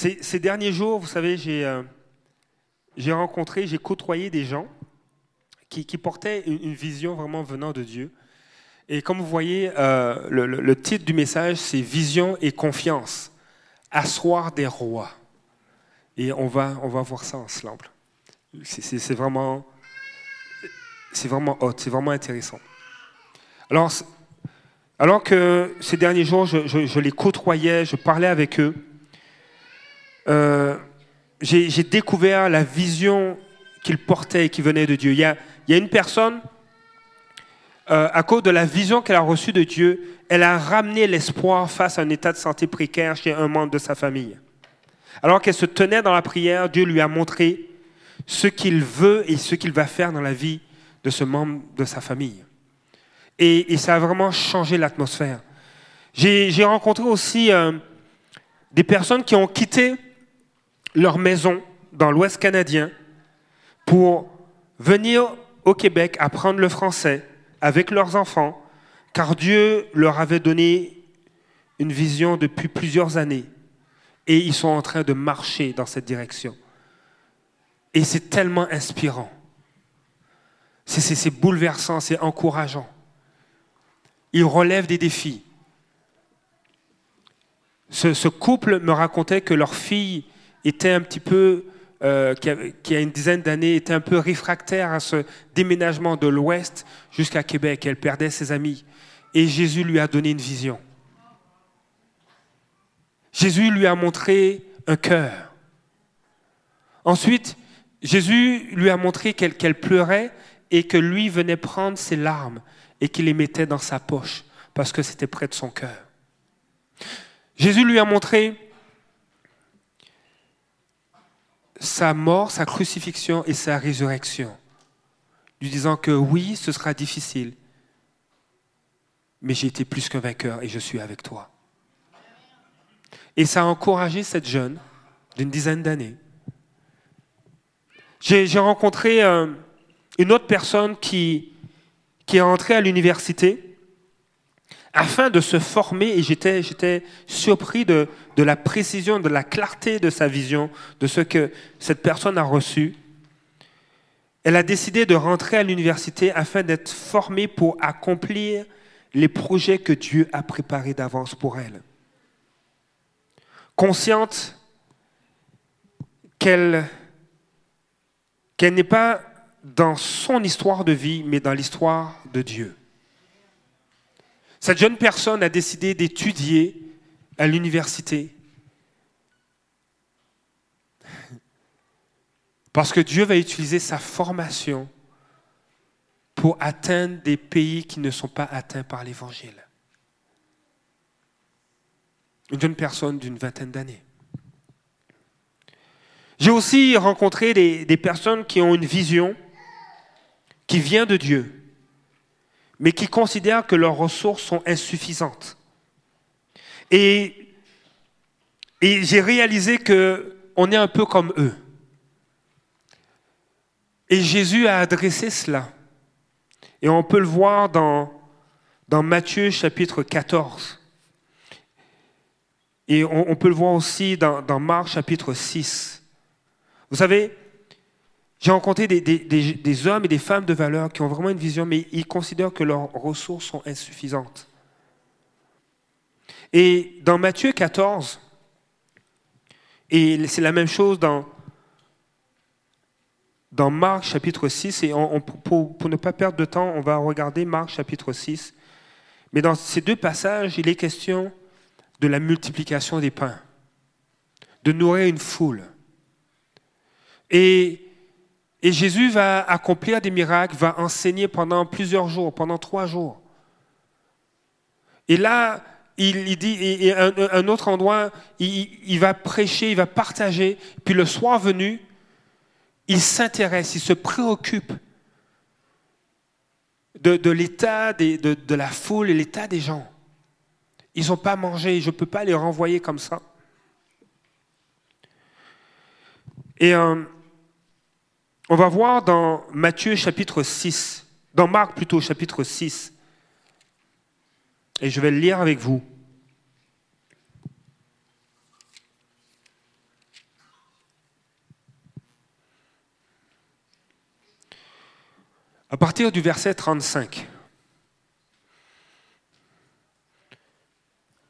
Ces, derniers jours, vous savez, j'ai euh, j'ai rencontré, j'ai côtoyé des gens qui, portaient une, vision vraiment venant de Dieu. Et comme vous voyez, euh, le, titre du message, c'est Vision et confiance, asseoir des rois. Et on va, on va voir ça ensemble. C'est- vraiment, c'est vraiment hot, c'est vraiment intéressant. Alors, alors que ces derniers jours, je les côtoyais, je parlais avec eux, euh, j'ai découvert la vision qu'ils portaient et qui venait de Dieu. Il y a, une personne, euh, à cause de la vision qu'elle a reçue de Dieu, elle a ramené l'espoir face à un état de santé précaire chez un membre de sa famille. Alors qu'elle se tenait dans la prière, Dieu lui a montré ce qu'il veut et ce qu'il va faire dans la vie de ce membre de sa famille. Et, ça a vraiment changé l'atmosphère. J'ai j'ai rencontré aussi euh, des personnes qui ont quitté leur maison dans l'Ouest canadien pour venir au Québec apprendre le français avec leurs enfants, car Dieu leur avait donné une vision depuis plusieurs années et ils sont en train de marcher dans cette direction. Et c'est tellement inspirant. C'est- bouleversant, c'est encourageant. Ils relèvent des défis. Ce, ce couple me racontait que leur fille était un petit peu, euh, qui, a une dizaine d'années, était un peu réfractaire à ce déménagement de l'Ouest jusqu'à Québec. Elle perdait ses amis. Et Jésus lui a donné une vision. Jésus lui a montré un cœur. Ensuite, Jésus lui a montré qu'elle pleurait et que lui venait prendre ses larmes et qu'il les mettait dans sa poche parce que c'était près de son cœur. Jésus lui a montré sa mort, sa crucifixion et sa résurrection, lui disant que oui, ce sera difficile, mais j'ai été plus qu'un vainqueur et je suis avec toi. Et ça a encouragé cette jeune d'une dizaine d'années. J'ai rencontré euh, une autre personne qui, qui est entrée à l'université afin de se former et j'étais, surpris de, la précision, de la clarté de sa vision, de ce que cette personne a reçu. Elle a décidé de rentrer à l'université afin d'être formée pour accomplir les projets que Dieu a préparés d'avance pour elle. Consciente qu'elle n'est pas dans son histoire de vie, mais dans l'histoire de Dieu. Cette jeune personne a décidé d'étudier à l'université parce que Dieu va utiliser sa formation pour atteindre des pays qui ne sont pas atteints par l'Évangile. Une jeune personne d'une vingtaine d'années. J'ai aussi rencontré des, personnes qui ont une vision qui vient de Dieu, mais qui considèrent que leurs ressources sont insuffisantes. Et, et j'ai réalisé que on est un peu comme eux. Et Jésus a adressé cela. Et on peut le voir dans, dans Matthieu chapitre 14. Et on, on peut le voir aussi dans, dans Marc chapitre 6. Vous savez, j'ai rencontré des, hommes et des femmes de valeur qui ont vraiment une vision, mais ils considèrent que leurs ressources sont insuffisantes. Et dans Matthieu 14, et c'est la même chose dans, dans Marc chapitre 6, et pour, pour ne pas perdre de temps, on va regarder Marc chapitre 6. Mais dans ces deux passages, il est question de la multiplication des pains, de nourrir une foule. Et, et Jésus va accomplir des miracles, va enseigner pendant plusieurs jours, pendant trois jours. Et là, il, dit, un, autre endroit, il, va prêcher, il va partager. Puis le soir venu, il s'intéresse, il se préoccupe de, l'état de la foule et l'état des gens. Ils n'ont pas mangé, je ne peux pas les renvoyer comme ça. Et euh, on va voir dans Matthieu chapitre 6, dans Marc plutôt chapitre 6, et je vais le lire avec vous. À partir du verset 35.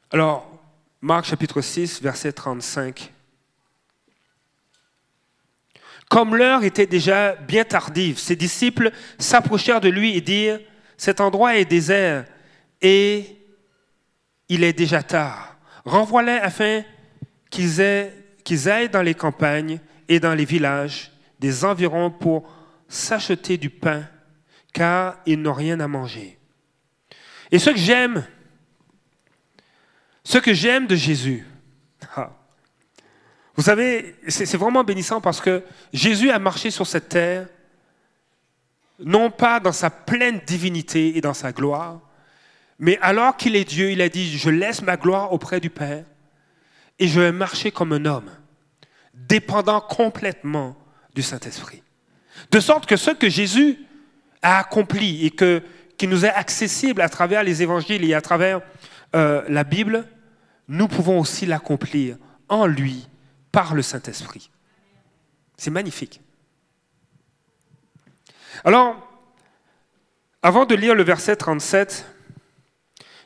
Alors, Marc chapitre 6, verset 35. Comme l'heure était déjà bien tardive, ses disciples s'approchèrent de lui et dirent, Cet endroit est désert et il est déjà tard. Renvoie-les afin qu'ils aillent dans les campagnes et dans les villages des environs pour s'acheter du pain, car ils n'ont rien à manger. Et ce que j'aime, ce que j'aime de Jésus, vous savez, c'est vraiment bénissant parce que Jésus a marché sur cette terre, non pas dans sa pleine divinité et dans sa gloire, mais alors qu'il est Dieu, il a dit, je laisse ma gloire auprès du Père et je vais marcher comme un homme, dépendant complètement du Saint-Esprit. De sorte que ce que Jésus a accompli et que, qui nous est accessible à travers les évangiles et à travers euh, la Bible, nous pouvons aussi l'accomplir en lui par le Saint-Esprit. C'est magnifique. Alors, avant de lire le verset 37,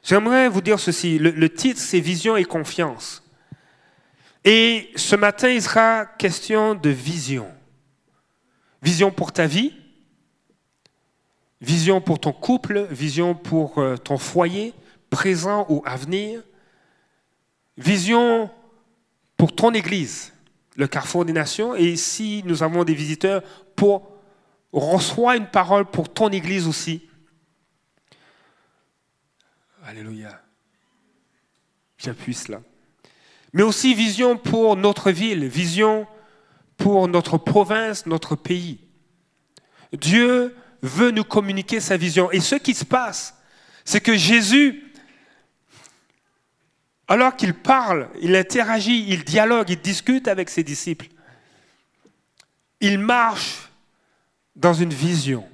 j'aimerais vous dire ceci. Le, le titre, c'est Vision et confiance. Et ce matin, il sera question de vision. Vision pour ta vie, vision pour ton couple, vision pour euh, ton foyer, présent ou à venir, vision pour ton Église, le Carrefour des Nations, et si nous avons des visiteurs, pour reçois une parole pour ton Église aussi. Alléluia. J'appuie cela. Mais aussi vision pour notre ville, vision pour notre province, notre pays. Dieu veut nous communiquer sa vision. Et ce qui se passe, c'est que Jésus alors qu'il parle, il interagit, il dialogue, il discute avec ses disciples. Il marche dans une vision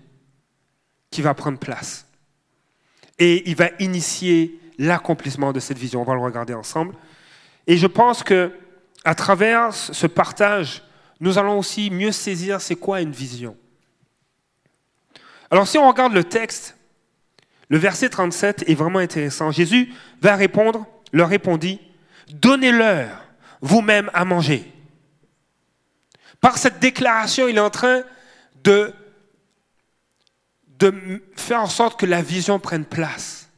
qui va prendre place. Et il va initier l'accomplissement de cette vision. On va le regarder ensemble. Et je pense que à travers ce partage, nous allons aussi mieux saisir c'est quoi une vision. Alors si on regarde le texte, le verset 37 est vraiment intéressant. Jésus va répondre leur répondit, Donnez-leur vous-même à manger. Par cette déclaration, il est en train de, faire en sorte que la vision prenne place.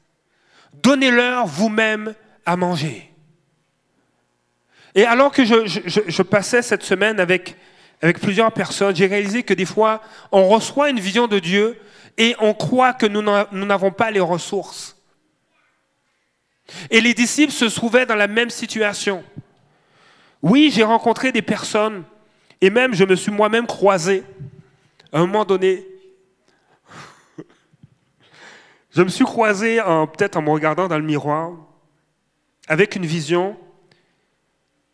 Donnez-leur vous-même à manger. Et alors que je, passais cette semaine avec plusieurs personnes, j'ai réalisé que des fois, on reçoit une vision de Dieu et on croit que nous n'avons pas les ressources. Et les disciples se trouvaient dans la même situation. Oui, j'ai rencontré des personnes, et même je me suis moi-même croisé. À un moment donné, je me suis croisé, peut-être en me regardant dans le miroir, avec une vision,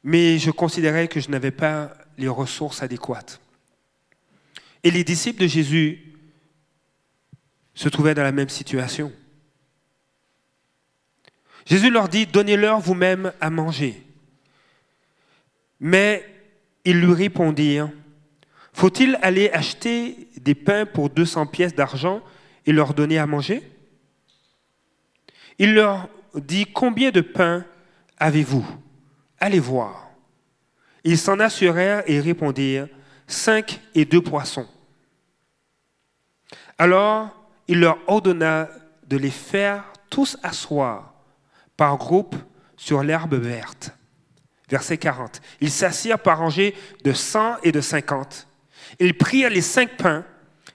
mais je considérais que je n'avais pas les ressources adéquates. Et les disciples de Jésus se trouvaient dans la même situation. Jésus leur dit, donnez-leur vous-même à manger. Mais ils lui répondirent, faut-il aller acheter des pains pour 200 pièces d'argent et leur donner à manger? Il leur dit, combien de pains avez-vous? Allez voir. Ils s'en assurèrent et répondirent, cinq et deux poissons. Alors il leur ordonna de les faire tous asseoir par groupe sur l'herbe verte. Verset 40. Ils s'assirent par rangées de 100 et de 50. Ils prirent les cinq pains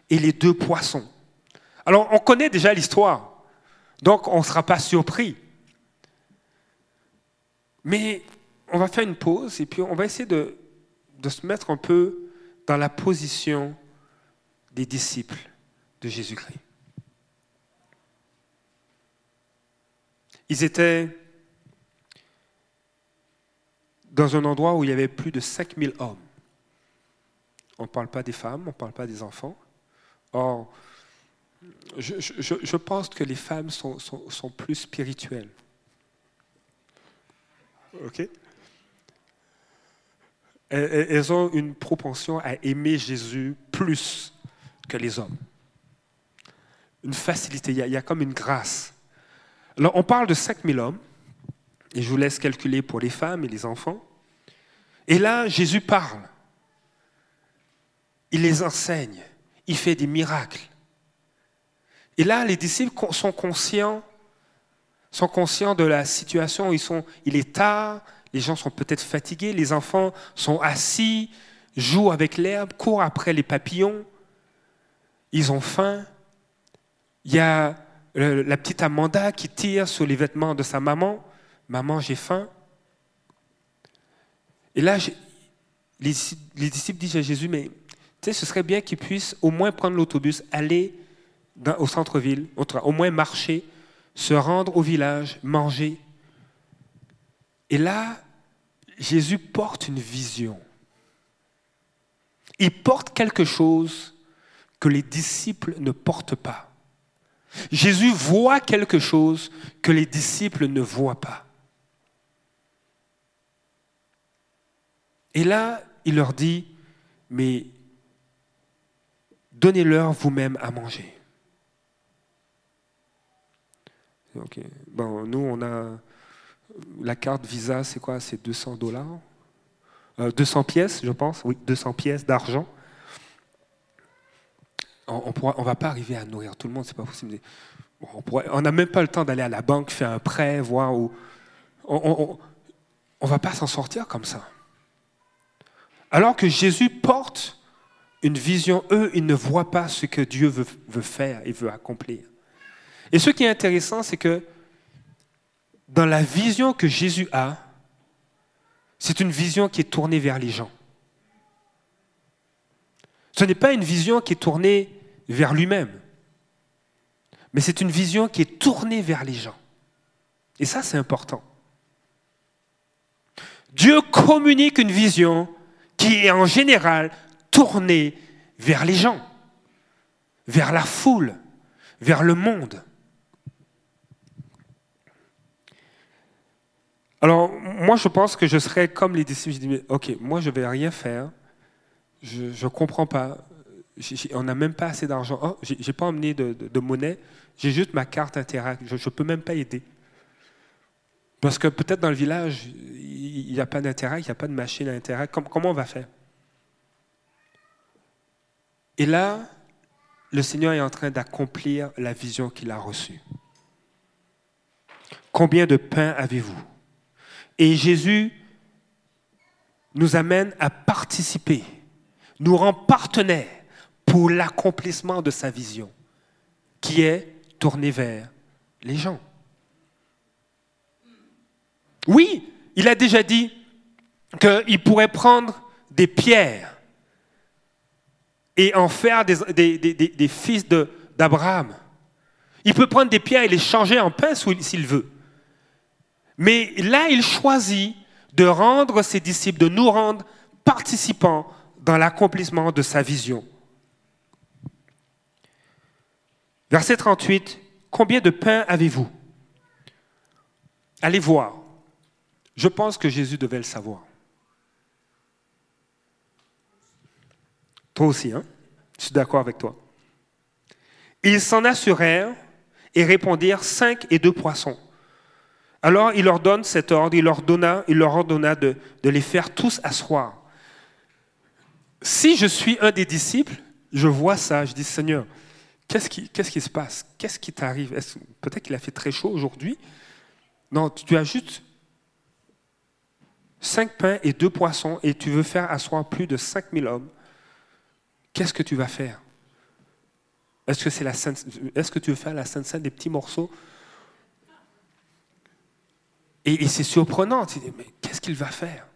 et les deux poissons. Alors, on connaît déjà l'histoire, donc on ne sera pas surpris. Mais on va faire une pause et puis on va essayer de, de se mettre un peu dans la position des disciples de Jésus-Christ. Ils étaient dans un endroit où il y avait plus de 5000 hommes. On ne parle pas des femmes, on ne parle pas des enfants. Or, je, pense que les femmes sont, plus spirituelles. OK Elles ont une propension à aimer Jésus plus que les hommes. une facilité, il y a comme une grâce. Alors, on parle de 5000 hommes, et je vous laisse calculer pour les femmes et les enfants. Et là, Jésus parle. Il les enseigne. Il fait des miracles. Et là, les disciples sont conscients, sont conscients de la situation. Il est tard, les gens sont peut-être fatigués, les enfants sont assis, jouent avec l'herbe, courent après les papillons. Ils ont faim. Il y a la petite Amanda qui tire sur les vêtements de sa maman. Maman, j'ai faim. Et là, les, disciples disent à Jésus, mais tu sais, ce serait bien qu'il puisse au moins prendre l'autobus, aller au centre-ville, au moins marcher, se rendre au village, manger. Et là, Jésus porte une vision. Il porte quelque chose que les disciples ne portent pas. Jésus voit quelque chose que les disciples ne voient pas. Et là, il leur dit, mais donnez-leur vous-même à manger. Nous, on a la carte Visa, c'est quoi? C'est 200 dollars? 200 euh, pièces, je pense. Oui, 200 pièces d'argent. On ne va pas arriver à nourrir tout le monde, c'est pas possible. On n'a même pas le temps d'aller à la banque, faire un prêt, voir. On ne va pas s'en sortir comme ça. Alors que Jésus porte une vision, eux, ils ne voient pas ce que Dieu veut faire et veut accomplir. Et ce qui est intéressant, c'est que dans la vision que Jésus a, c'est une vision qui est tournée vers les gens. Ce n'est pas une vision qui est tournée vers lui-même, mais c'est une vision qui est tournée vers les gens. Et ça, c'est important. Dieu communique une vision qui est en général tourné vers les gens, vers la foule, vers le monde. Alors, moi, je pense que je serais comme les disciples. Je dis, ok, moi, je ne vais rien faire. Je ne comprends pas. On n'a même pas assez d'argent. Oh, je n'ai pas emmené de, monnaie. J'ai juste ma carte Interact. Je ne peux même pas aider. Parce que peut-être dans le village, il n'y a pas d'intérêt, il n'y a pas de machine à intérêt. Comment on va faire? Et là, le Seigneur est en train d'accomplir la vision qu'il a reçue. Combien de pain avez-vous? Et Jésus nous amène à participer, nous rend partenaires pour l'accomplissement de sa vision, qui est tournée vers les gens. Oui, il a déjà dit qu'il pourrait prendre des pierres et en faire des, fils d'Abraham. Il peut prendre des pierres et les changer en pain s'il veut. Mais là, il choisit de rendre ses disciples, de nous rendre participants dans l'accomplissement de sa vision. Verset 38, combien de pain avez-vous? Allez voir. Je pense que Jésus devait le savoir. Toi aussi, hein? Je suis d'accord avec toi. Ils s'en assurèrent et répondirent cinq et deux poissons. Alors il leur donne cet ordre, il leur, donna, il leur ordonna de, de les faire tous asseoir. Si je suis un des disciples, je vois ça, je dis Seigneur, qu'est-ce qui, se passe? Qu'est-ce qui t'arrive? Peut-être qu'il a fait très chaud aujourd'hui. Non, tu as juste cinq pains et deux poissons et tu veux faire asseoir plus de 5000 hommes, qu'est-ce que tu vas faire? Est-ce que, c'est la est-ce que tu veux faire la sainte sainte des petits morceaux? Et, c'est surprenant, tu dis, mais qu'est-ce qu'il va faire?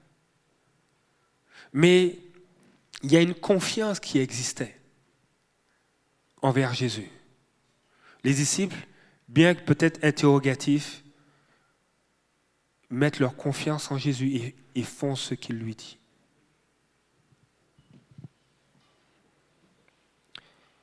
Mais il y a une confiance qui existait envers Jésus. Les disciples, bien que peut-être interrogatifs, mettent leur confiance en Jésus et, font ce qu'il lui dit.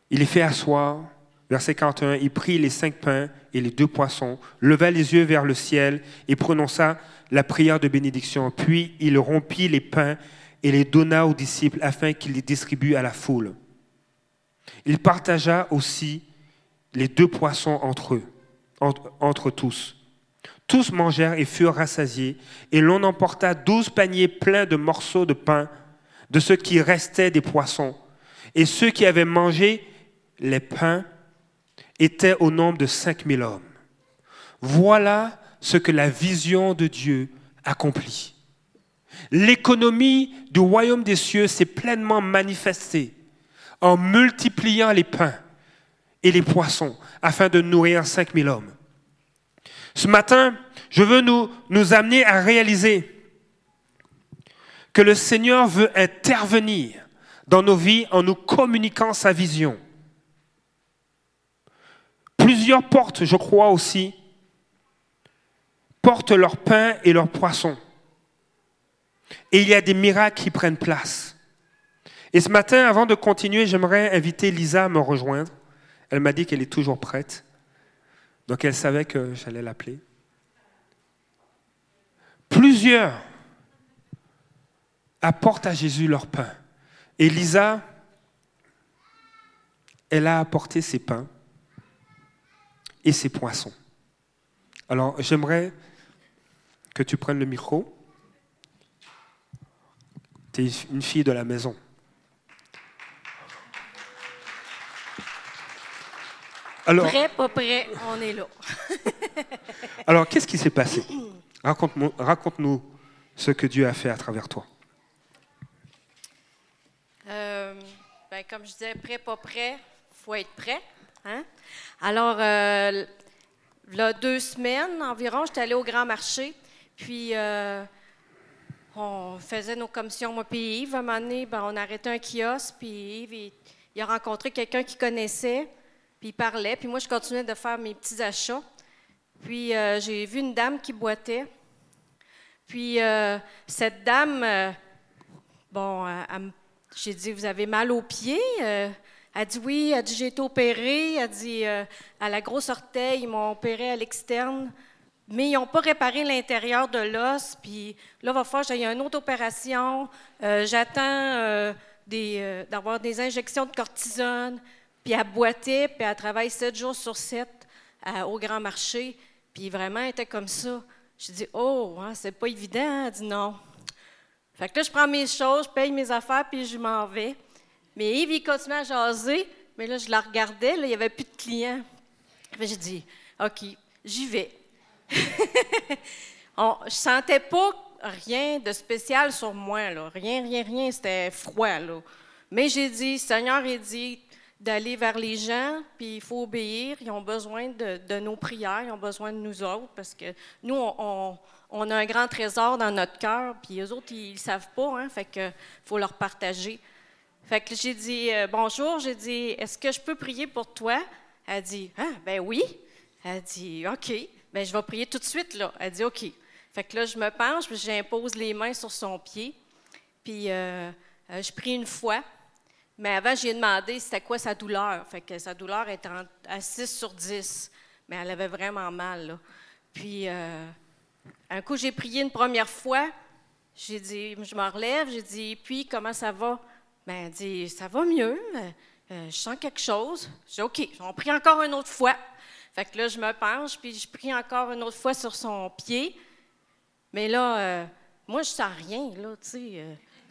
Il les fait asseoir. Verset 41, il prit les cinq pains et les deux poissons, leva les yeux vers le ciel et prononça la prière de bénédiction. Puis il rompit les pains et les donna aux disciples afin qu'ils les distribuent à la foule. Il partagea aussi les deux poissons entre eux, entre, tous. Tous mangèrent et furent rassasiés, et l'on emporta douze paniers pleins de morceaux de pain, de ce qui restait des poissons. Et ceux qui avaient mangé les pains étaient au nombre de cinq mille hommes. Voilà ce que la vision de Dieu accomplit. L'économie du royaume des cieux s'est pleinement manifestée en multipliant les pains et les poissons afin de nourrir 5000 hommes. Ce matin, je veux nous, amener à réaliser que le Seigneur veut intervenir dans nos vies en nous communiquant sa vision. Plusieurs portes, je crois aussi, portent leur pain et leur poisson. Et il y a des miracles qui prennent place. Et ce matin, avant de continuer, j'aimerais inviter Lisa à me rejoindre. Elle m'a dit qu'elle est toujours prête. Donc elle savait que j'allais l'appeler. Plusieurs apportent à Jésus leur pain. Et Lisa, elle a apporté ses pains et ses poissons. Alors j'aimerais que tu prennes le micro. Tu es une fille de la maison. Alors, prêt, pas prêt, on est là. alors, qu'est-ce qui s'est passé? Raconte-nous ce que Dieu a fait à travers toi. Euh, ben, comme je disais, prêt, pas prêt, il faut être prêt. Hein? Alors, euh, là, deux semaines environ, j'étais allée au grand marché, puis euh, on faisait nos commissions, moi puis Yves. À un moment donné, ben, on arrêtait un kiosque, puis Yves, il a rencontré quelqu'un qu'il connaissait. Puis il parlait, puis moi, je continuais de faire mes petits achats. Puis euh, j'ai vu une dame qui boitait. Puis euh, cette dame, euh, bon, j'ai dit, vous avez mal aux pieds? elle dit oui, elle dit, j'ai été opérée. Elle dit, à la grosse orteil, ils m'ont opéré à l'externe. Mais ils n'ont pas réparé l'intérieur de l'os. Puis là, va falloir j'aille une autre opération. J'attends d'avoir des injections de cortisone. Puis elle boitait, puis elle travaille sept jours sur sept au grand marché. Puis vraiment, elle était comme ça. Je dis, oh, hein, c'est pas évident. Elle dit non. Fait que là, je prends mes choses, je paye mes affaires, puis je m'en vais. Mais Yves, il continue à jaser. Mais là, je la regardais, là, il n'y avait plus de clients. J'ai dit, OK, j'y vais. On, je sentais pas rien de spécial sur moi, là. Rien, rien, rien. C'était froid, là. Mais j'ai dit, Seigneur, il dit, d'aller vers les gens, puis il faut obéir. Ils ont besoin de, nos prières, ils ont besoin de nous autres, parce que nous, on, a un grand trésor dans notre cœur, puis les autres, ils ne savent pas, hein, fait faut leur partager. Fait que j'ai dit euh, bonjour, j'ai dit est-ce que je peux prier pour toi? Elle dit ah ben oui. Elle dit ok, ben je vais prier tout de suite là. Elle dit ok. Fait que là je me penche, j'impose les mains sur son pied, puis euh, euh, je prie une fois. Mais avant, j'ai demandé c'était quoi sa douleur. Fait que sa douleur était à 6 sur 10. Mais elle avait vraiment mal. Puis, euh, un coup, j'ai prié une première fois. J'ai dit, je me relève. J'ai dit, puis, comment ça va? Ben, elle dit, ça va mieux. Euh, je sens quelque chose. J'ai dit, OK, on prie encore une autre fois. Fait que là, je me penche, puis je prie encore une autre fois sur son pied. Mais là, euh, moi, je sens rien, là.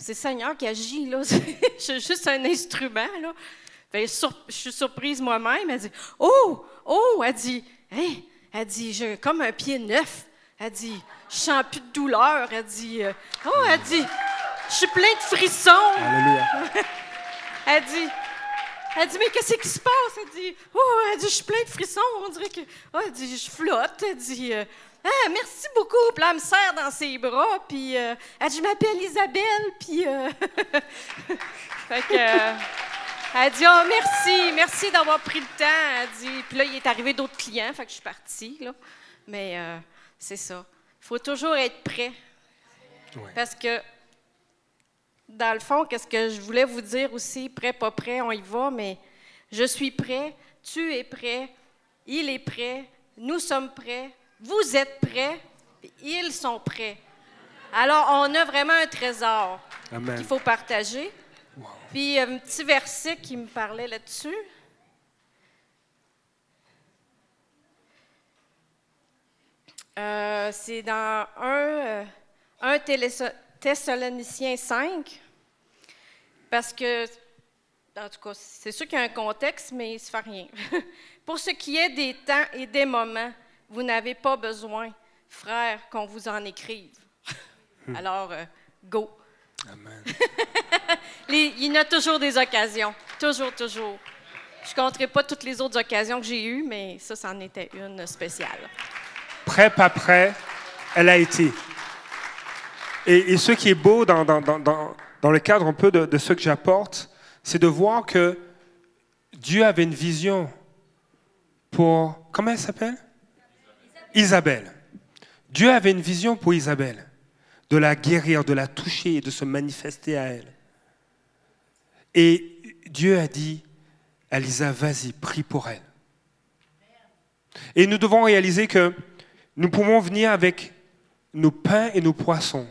C'est le Seigneur qui agit, là. je suis juste un instrument, là. je suis surprise moi-même. Elle dit Oh, oh, elle dit, hein? Elle dit, j'ai comme un pied neuf. Elle dit, je sens plus de douleur. Elle dit, euh, oh, elle dit, je suis plein de frissons. Alléluia. elle dit, elle dit, mais qu'est-ce qui se passe? Elle dit, oh, elle dit, je suis plein de frissons. On dirait que, oh, elle dit, je flotte. Elle dit, euh, ah, merci beaucoup. Puis elle me serre dans ses bras. Puis euh, elle dit, je m'appelle Isabelle. Puis. Euh, fait que. Euh, elle dit, oh, merci, merci d'avoir pris le temps. Elle dit, puis là, il est arrivé d'autres clients. Fait que je suis partie, là. Mais c'est ça. Il faut toujours être prêt. Parce que, dans le fond, qu'est-ce que je voulais vous dire aussi, prêt, pas prêt, on y va, mais je suis prêt, tu es prêt, il est prêt, nous sommes prêts, vous êtes prêts, ils sont prêts. Alors, on a vraiment un trésor qu'il faut partager. Wow. Puis, euh, un petit verset qui me parlait là-dessus. Euh, c'est dans 1, un, euh, un Thessaloniciens 5, parce que, en tout cas, c'est sûr qu'il y a un contexte, mais il ne se fait rien. Pour ce qui est des temps et des moments, vous n'avez pas besoin, frères, qu'on vous en écrive. Alors, euh, go. Amen. Les- il y en a toujours des occasions. Toujours, toujours. Je ne compterai pas toutes les autres occasions que j'ai eues, mais ça, c'en était une spéciale. Prêt, pas prêt, elle a été. Et, et ce qui est beau dans, dans- dans- dans- dans le cadre un peu de, de ce que j'apporte, c'est de voir que Dieu avait une vision pour... Comment elle s'appelle? Isabelle. Dieu avait une vision pour Isabelle, de la guérir, de la toucher et de se manifester à elle. Et Dieu a dit à Lisa, vas-y, prie pour elle. Et nous devons réaliser que nous pouvons venir avec nos pains et nos poissons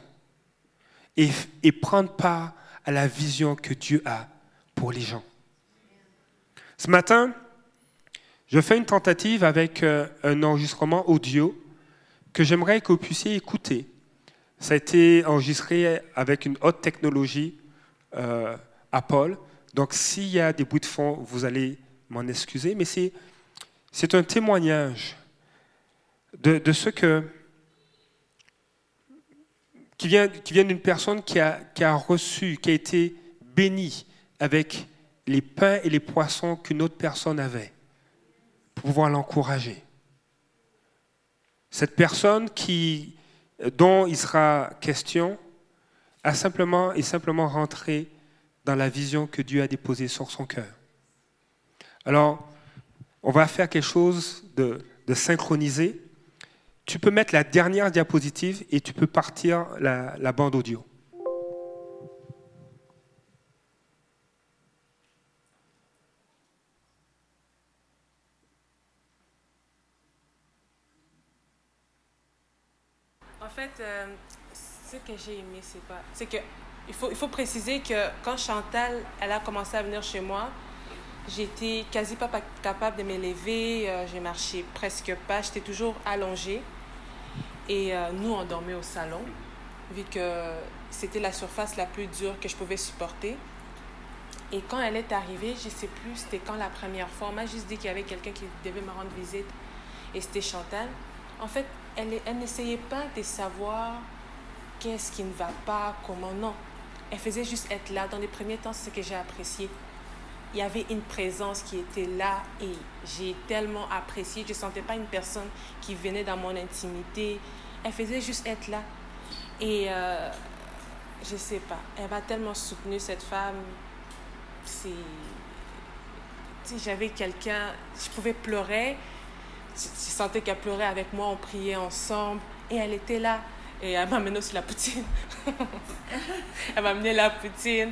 et, et prendre part à la vision que Dieu a pour les gens. Ce matin, je fais une tentative avec euh, un enregistrement audio que j'aimerais que vous puissiez écouter. Ça a été enregistré avec une haute technologie euh, Apple. Donc s'il y a des bruits de fond, vous allez m'en excuser, mais c'est un témoignage de, de ce que qui vient d'une personne qui a, qui a reçu, qui a été bénie avec les pains et les poissons qu'une autre personne avait pouvoir l'encourager. Cette personne qui, dont il sera question a simplement, est simplement rentré dans la vision que Dieu a déposée sur son cœur. Alors, on va faire quelque chose de, synchronisé. Tu peux mettre la dernière diapositive et tu peux partir la bande audio. Euh, ce que j'ai aimé, c'est pas. C'est que. Il faut, il faut préciser que quand Chantal, elle a commencé à venir chez moi, j'étais quasi pas pa- capable de m'élever, euh, j'ai marché presque pas, j'étais toujours allongée. Et euh, nous, on dormait au salon, vu que c'était la surface la plus dure que je pouvais supporter. Et quand elle est arrivée, je sais plus c'était quand la première fois, on m'a juste dit qu'il y avait quelqu'un qui devait me rendre visite, et c'était Chantal. En fait, elle, elle n'essayait pas de savoir qu'est-ce qui ne va pas, comment non. Elle faisait juste être là. Dans les premiers temps, c'est ce que j'ai apprécié. Il y avait une présence qui était là et j'ai tellement apprécié. Je ne sentais pas une personne qui venait dans mon intimité. Elle faisait juste être là. Et euh, je sais pas, elle m'a tellement soutenue, cette femme. C'est. Sais, j'avais quelqu'un, je pouvais pleurer. Je, sentais qu'elle pleurait avec moi, on priait ensemble. Et elle était là. Et elle m'a amené aussi la poutine. elle m'a amené la poutine.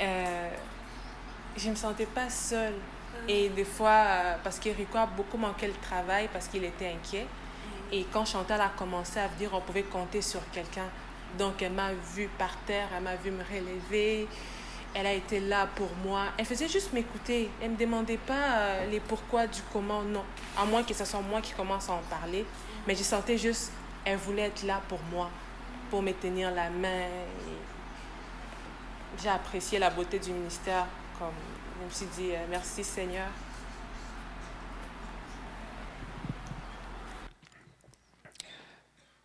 Euh, je ne me sentais pas seule. Et des fois, euh, parce que Rico a beaucoup manqué le travail parce qu'il était inquiet. Et quand Chantal a commencé à venir, on pouvait compter sur quelqu'un. Donc, elle m'a vu par terre, elle m'a vu me relever. Elle a été là pour moi. Elle faisait juste m'écouter. Elle ne me demandait pas euh, les pourquoi du comment, non. À moins que ce soit moi qui commence à en parler. Mais je sentais juste, elle voulait être là pour moi, pour me tenir la main. J'ai apprécié la beauté du ministère. Comme je me suis dit, euh, merci Seigneur.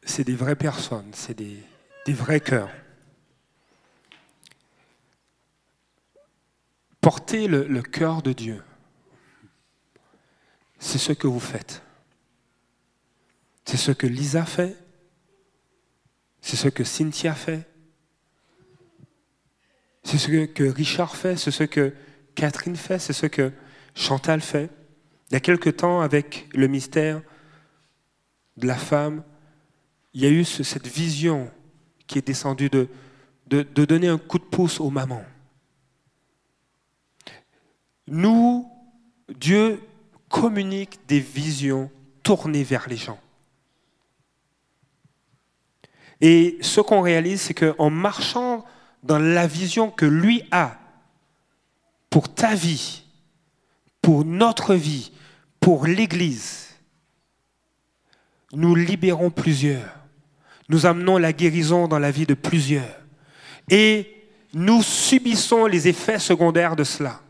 C'est des vraies personnes, c'est des, des vrais cœurs. Porter le, cœur de Dieu, c'est ce que vous faites. C'est ce que Lisa fait. C'est ce que Cynthia fait. C'est ce que, Richard fait. C'est ce que Catherine fait. C'est ce que Chantal fait. Il y a quelque temps, avec le mystère de la femme, il y a eu ce- cette vision qui est descendue de, de, de donner un coup de pouce aux mamans. Nous, Dieu communique des visions tournées vers les gens. Et ce qu'on réalise, c'est qu'en marchant dans la vision que lui a pour ta vie, pour notre vie, pour l'Église, nous libérons plusieurs. Nous amenons la guérison dans la vie de plusieurs. Et nous subissons les effets secondaires de cela.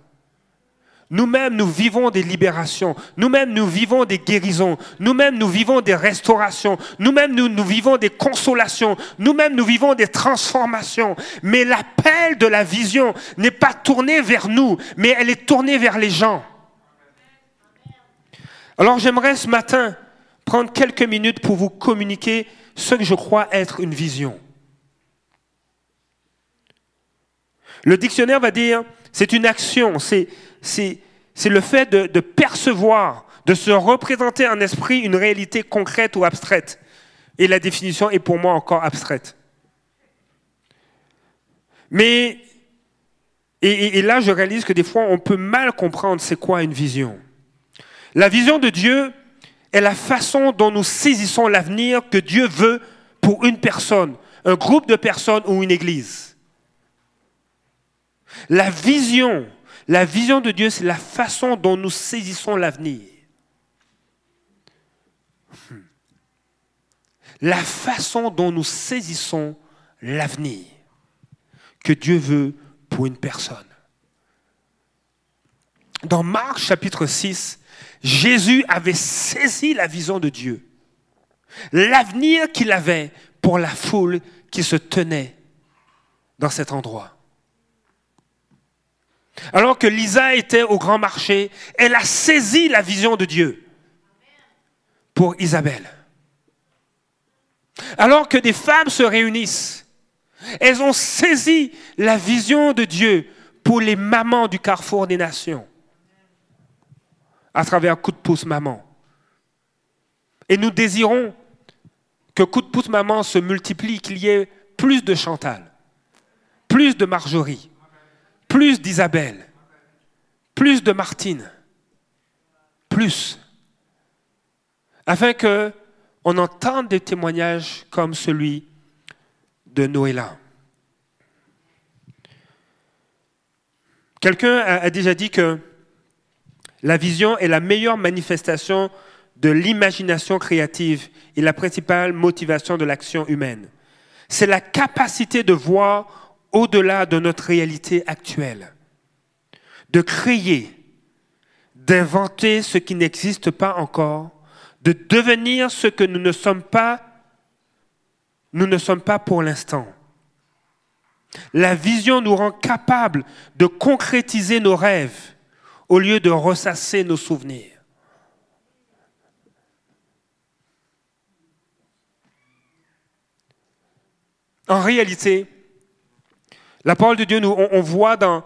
Nous-mêmes, nous vivons des libérations. Nous-mêmes, nous vivons des guérisons. Nous-mêmes, nous vivons des restaurations. Nous-mêmes, nous, vivons des consolations. Nous-mêmes, nous vivons des transformations. Mais l'appel de la vision n'est pas tourné vers nous, mais elle est tournée vers les gens. Alors j'aimerais ce matin prendre quelques minutes pour vous communiquer ce que je crois être une vision. Le dictionnaire va dire, c'est une action, c'est le fait de, percevoir, de se représenter en esprit une réalité concrète ou abstraite. Et la définition est pour moi encore abstraite. Mais, et là, je réalise que des fois, on peut mal comprendre c'est quoi une vision. La vision de Dieu est la façon dont nous saisissons l'avenir que Dieu veut pour une personne, un groupe de personnes ou une église. La vision, la vision de Dieu, c'est la façon dont nous saisissons l'avenir. Hmm. La façon dont nous saisissons l'avenir que Dieu veut pour une personne. Dans Marc chapitre 6, Jésus avait saisi la vision de Dieu, l'avenir qu'il avait pour la foule qui se tenait dans cet endroit. Alors que Lisa était au grand marché, elle a saisi la vision de Dieu pour Isabelle. Alors que des femmes se réunissent, elles ont saisi la vision de Dieu pour les mamans du carrefour des nations à travers coup de pouce maman. Et nous désirons que coup de pouce maman se multiplie, qu'il y ait plus de Chantal, plus de Marjorie, plus d'Isabelle, plus de Martine, plus, afin que on entende des témoignages comme celui de Noéla. Quelqu'un a déjà dit que la vision est la meilleure manifestation de l'imagination créative et la principale motivation de l'action humaine. C'est la capacité de voir au-delà de notre réalité actuelle, de créer, d'inventer ce qui n'existe pas encore, de devenir ce que nous ne sommes pas, nous ne sommes pas pour l'instant. La vision nous rend capables de concrétiser nos rêves au lieu de ressasser nos souvenirs. En réalité, la parole de Dieu, nous, on, voit dans,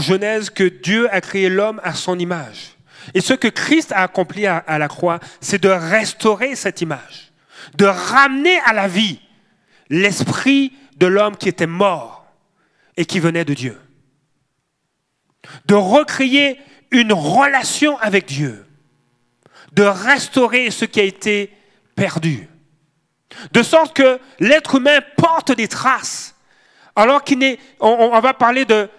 Genèse que Dieu a créé l'homme à son image. Et ce que Christ a accompli à la croix, c'est de restaurer cette image, de ramener à la vie l'esprit de l'homme qui était mort et qui venait de Dieu de recréer une relation avec Dieu, de restaurer ce qui a été perdu. De sorte que l'être humain porte des traces, alors qu'il n'est... On, va parler de,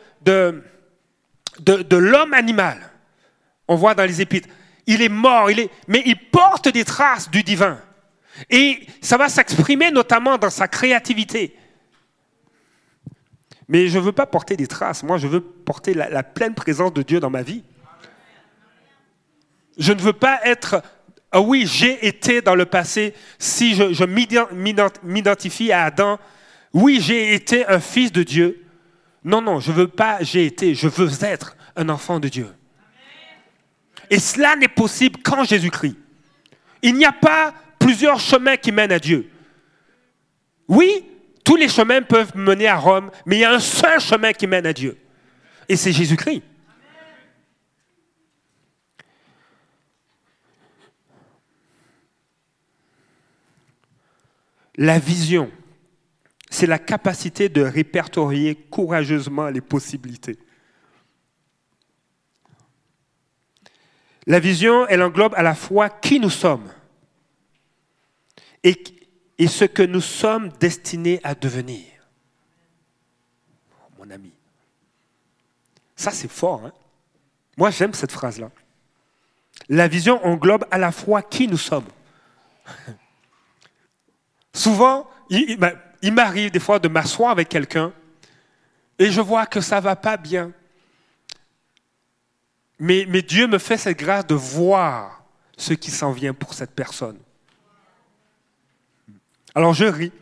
l'homme animal. On voit dans les épîtres. Il est mort, il est, mais il porte des traces du divin. Et ça va s'exprimer notamment dans sa créativité. Mais je ne veux pas porter des traces. Moi, je veux porter la, pleine présence de Dieu dans ma vie. Je ne veux pas être ah oui, j'ai été dans le passé, si je m'identifie à Adam, oui, j'ai été un fils de Dieu. Non, non, je veux pas j'ai été, je veux être un enfant de Dieu. Et cela n'est possible qu'en Jésus-Christ. Il n'y a pas plusieurs chemins qui mènent à Dieu. Oui, tous les chemins peuvent mener à Rome, mais il y a un seul chemin qui mène à Dieu. Et c'est Jésus-Christ. La vision, c'est la capacité de répertorier courageusement les possibilités. La vision, elle englobe à la fois qui nous sommes et ce que nous sommes destinés à devenir. Mon ami. Ça, c'est fort. Hein? Moi, j'aime cette phrase-là. La vision englobe à la fois qui nous sommes. Souvent, il, ben, il m'arrive des fois de m'asseoir avec quelqu'un et je vois que ça ne va pas bien. Mais, Dieu me fait cette grâce de voir ce qui s'en vient pour cette personne. Alors je ris.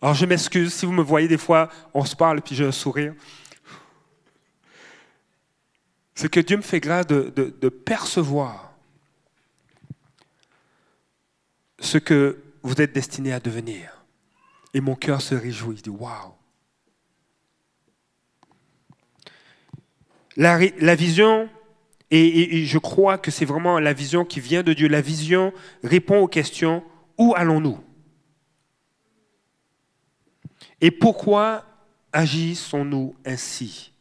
Alors je m'excuse si vous me voyez des fois, on se parle et puis j'ai un sourire. C'est que Dieu me fait grâce de percevoir ce que vous êtes destiné à devenir. Et mon cœur se réjouit. Il dit Waouh la, vision, et je crois que c'est vraiment la vision qui vient de Dieu, la vision répond aux questions Où allons-nous? Et pourquoi agissons-nous ainsi?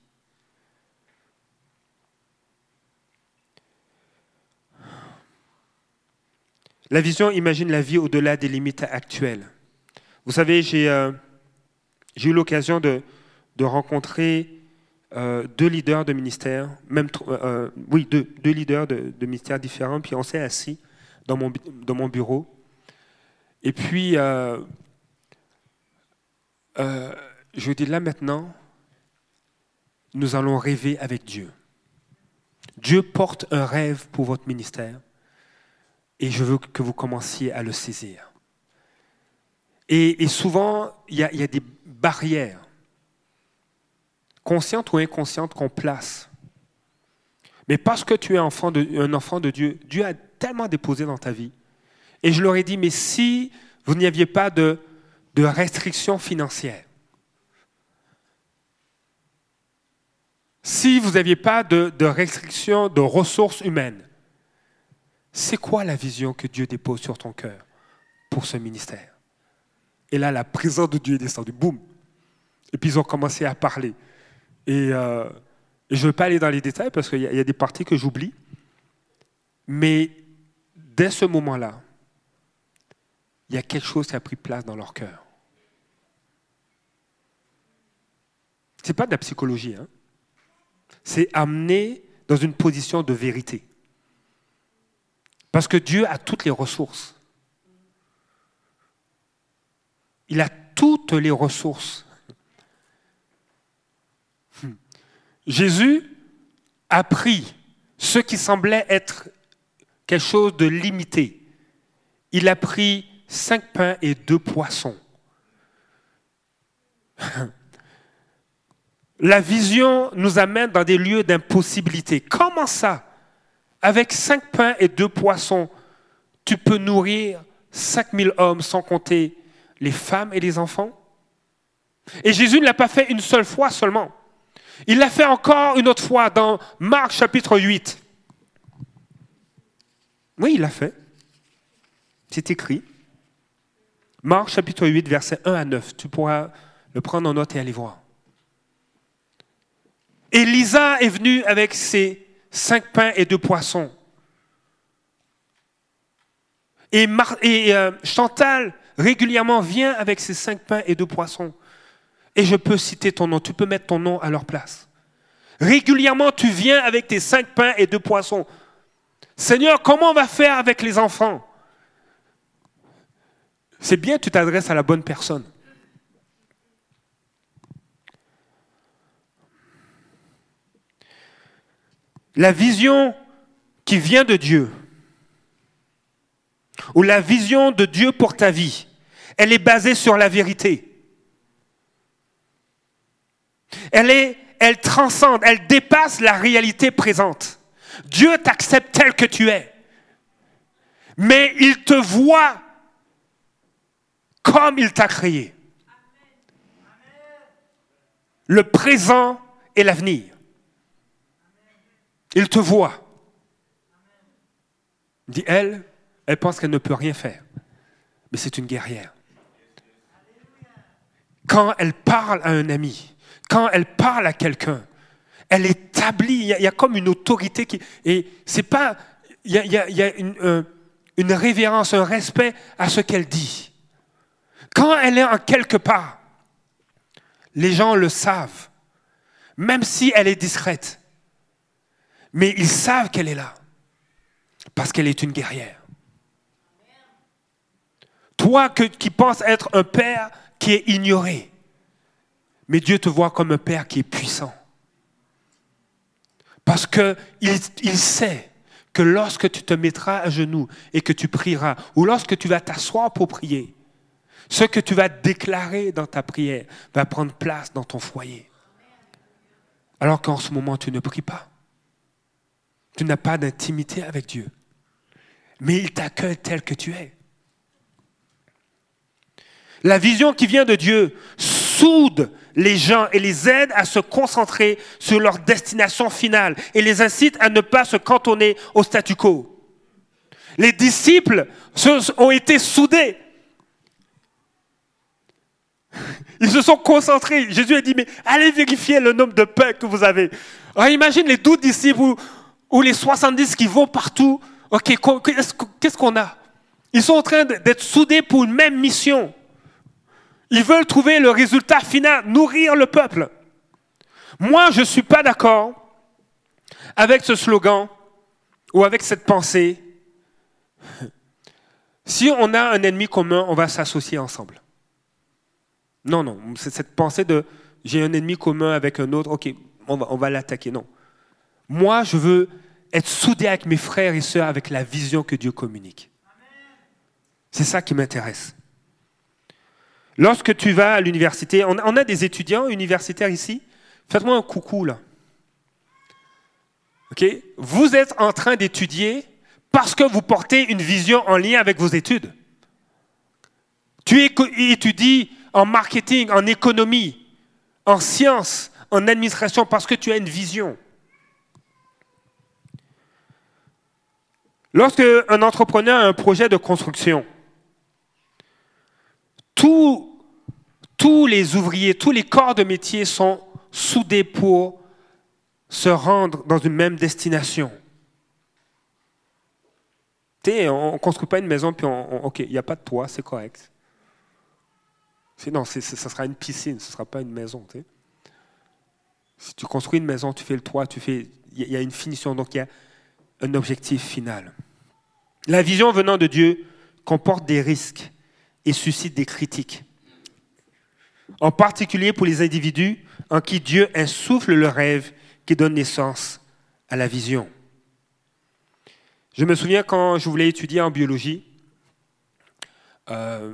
La vision imagine la vie au-delà des limites actuelles. Vous savez, j'ai euh, eu l'occasion de, rencontrer euh, deux leaders de ministères, même euh, oui, deux, leaders de, ministères différents, puis on s'est assis dans mon, dans mon bureau. Et puis, je lui dis là maintenant, nous allons rêver avec Dieu. Dieu porte un rêve pour votre ministère et je veux que vous commenciez à le saisir. Et, souvent, il y, a, des barrières, conscientes ou inconscientes, qu'on place. Mais parce que tu es enfant de, un enfant de Dieu, Dieu a tellement déposé dans ta vie. Et je leur ai dit, mais si vous n'y aviez pas de, restrictions financières, si vous n'aviez pas de, de restrictions de ressources humaines, c'est quoi la vision que Dieu dépose sur ton cœur pour ce ministère? Et là, la présence de Dieu est descendue, boum. Et puis ils ont commencé à parler. Et, euh, je ne veux pas aller dans les détails parce qu'il y, a des parties que j'oublie. Mais dès ce moment-là, il y a quelque chose qui a pris place dans leur cœur. Ce n'est pas de la psychologie. Hein? C'est amener dans une position de vérité. Parce que Dieu a toutes les ressources. Il a toutes les ressources. Jésus a pris ce qui semblait être quelque chose de limité. Il a pris cinq pains et deux poissons. La vision nous amène dans des lieux d'impossibilité. Comment ça? Avec cinq pains et deux poissons, tu peux nourrir cinq mille hommes sans compter les femmes et les enfants Et Jésus ne l'a pas fait une seule fois seulement. Il l'a fait encore une autre fois dans Marc chapitre 8. Oui, il l'a fait. C'est écrit. Marc chapitre 8, versets 1 à 9. Tu pourras le prendre en note et aller voir. Elisa est venue avec ses cinq pains et deux poissons. Et, euh, Chantal régulièrement vient avec ses cinq pains et deux poissons. Et je peux citer ton nom, tu peux mettre ton nom à leur place. Régulièrement, tu viens avec tes cinq pains et deux poissons. Seigneur, comment on va faire avec les enfants? C'est bien, tu t'adresses à la bonne personne. la vision qui vient de Dieu, ou la vision de Dieu pour ta vie, elle est basée sur la vérité. Elle, transcende, elle dépasse la réalité présente. Dieu t'accepte tel que tu es, mais il te voit comme il t'a créé. Le présent et l'avenir. Il te voit. Dit elle, elle pense qu'elle ne peut rien faire. Mais c'est une guerrière. Quand elle parle à un ami, quand elle parle à quelqu'un, elle établit, il y, a, comme une autorité qui. Et c'est pas. Il y a, une, une révérence, un respect à ce qu'elle dit. Quand elle est en quelque part, les gens le savent, même si elle est discrète. Mais ils savent qu'elle est là. Parce qu'elle est une guerrière. Toi qui penses être un père qui est ignoré. Mais Dieu te voit comme un père qui est puissant. Parce qu'il il sait que lorsque tu te mettras à genoux et que tu prieras, ou lorsque tu vas t'asseoir pour prier, ce que tu vas déclarer dans ta prière va prendre place dans ton foyer. Alors qu'en ce moment, tu ne pries pas. Tu n'as pas d'intimité avec Dieu. Mais il t'accueille tel que tu es. La vision qui vient de Dieu soude les gens et les aide à se concentrer sur leur destination finale et les incite à ne pas se cantonner au statu quo. Les disciples ont été soudés. Ils se sont concentrés. Jésus a dit, mais allez vérifier le nombre de pains que vous avez. Imagine les 12 disciples ou, les 70 qui vont partout. Ok, qu'est-ce qu'on a? Ils sont en train d'être soudés pour une même mission. Ils veulent trouver le résultat final, nourrir le peuple. Moi, je ne suis pas d'accord avec ce slogan ou avec cette pensée. Si on a un ennemi commun, on va s'associer ensemble. Non, non, c'est cette pensée de j'ai un ennemi commun avec un autre, ok, on va, l'attaquer. Non. Moi, je veux être soudé avec mes frères et sœurs avec la vision que Dieu communique. C'est ça qui m'intéresse. Lorsque tu vas à l'université, on, a des étudiants universitaires ici. Faites-moi un coucou là. Ok? Vous êtes en train d'étudier parce que vous portez une vision en lien avec vos études. Tu étudies en marketing, en économie, en sciences, en administration parce que tu as une vision. Lorsque un entrepreneur a un projet de construction, tous, les ouvriers, tous les corps de métier sont soudés pour se rendre dans une même destination. on ne construit pas une maison, puis on, il n'y a pas de toit, c'est correct. Non, ça sera une piscine, ce ne sera pas une maison. Si tu construis une maison, tu fais le toit, il y a une finition, donc il y a un objectif final. La vision venant de Dieu comporte des risques et suscite des critiques. En particulier pour les individus en qui Dieu insouffle le rêve qui donne naissance à la vision. Je me souviens quand je voulais étudier en biologie, euh,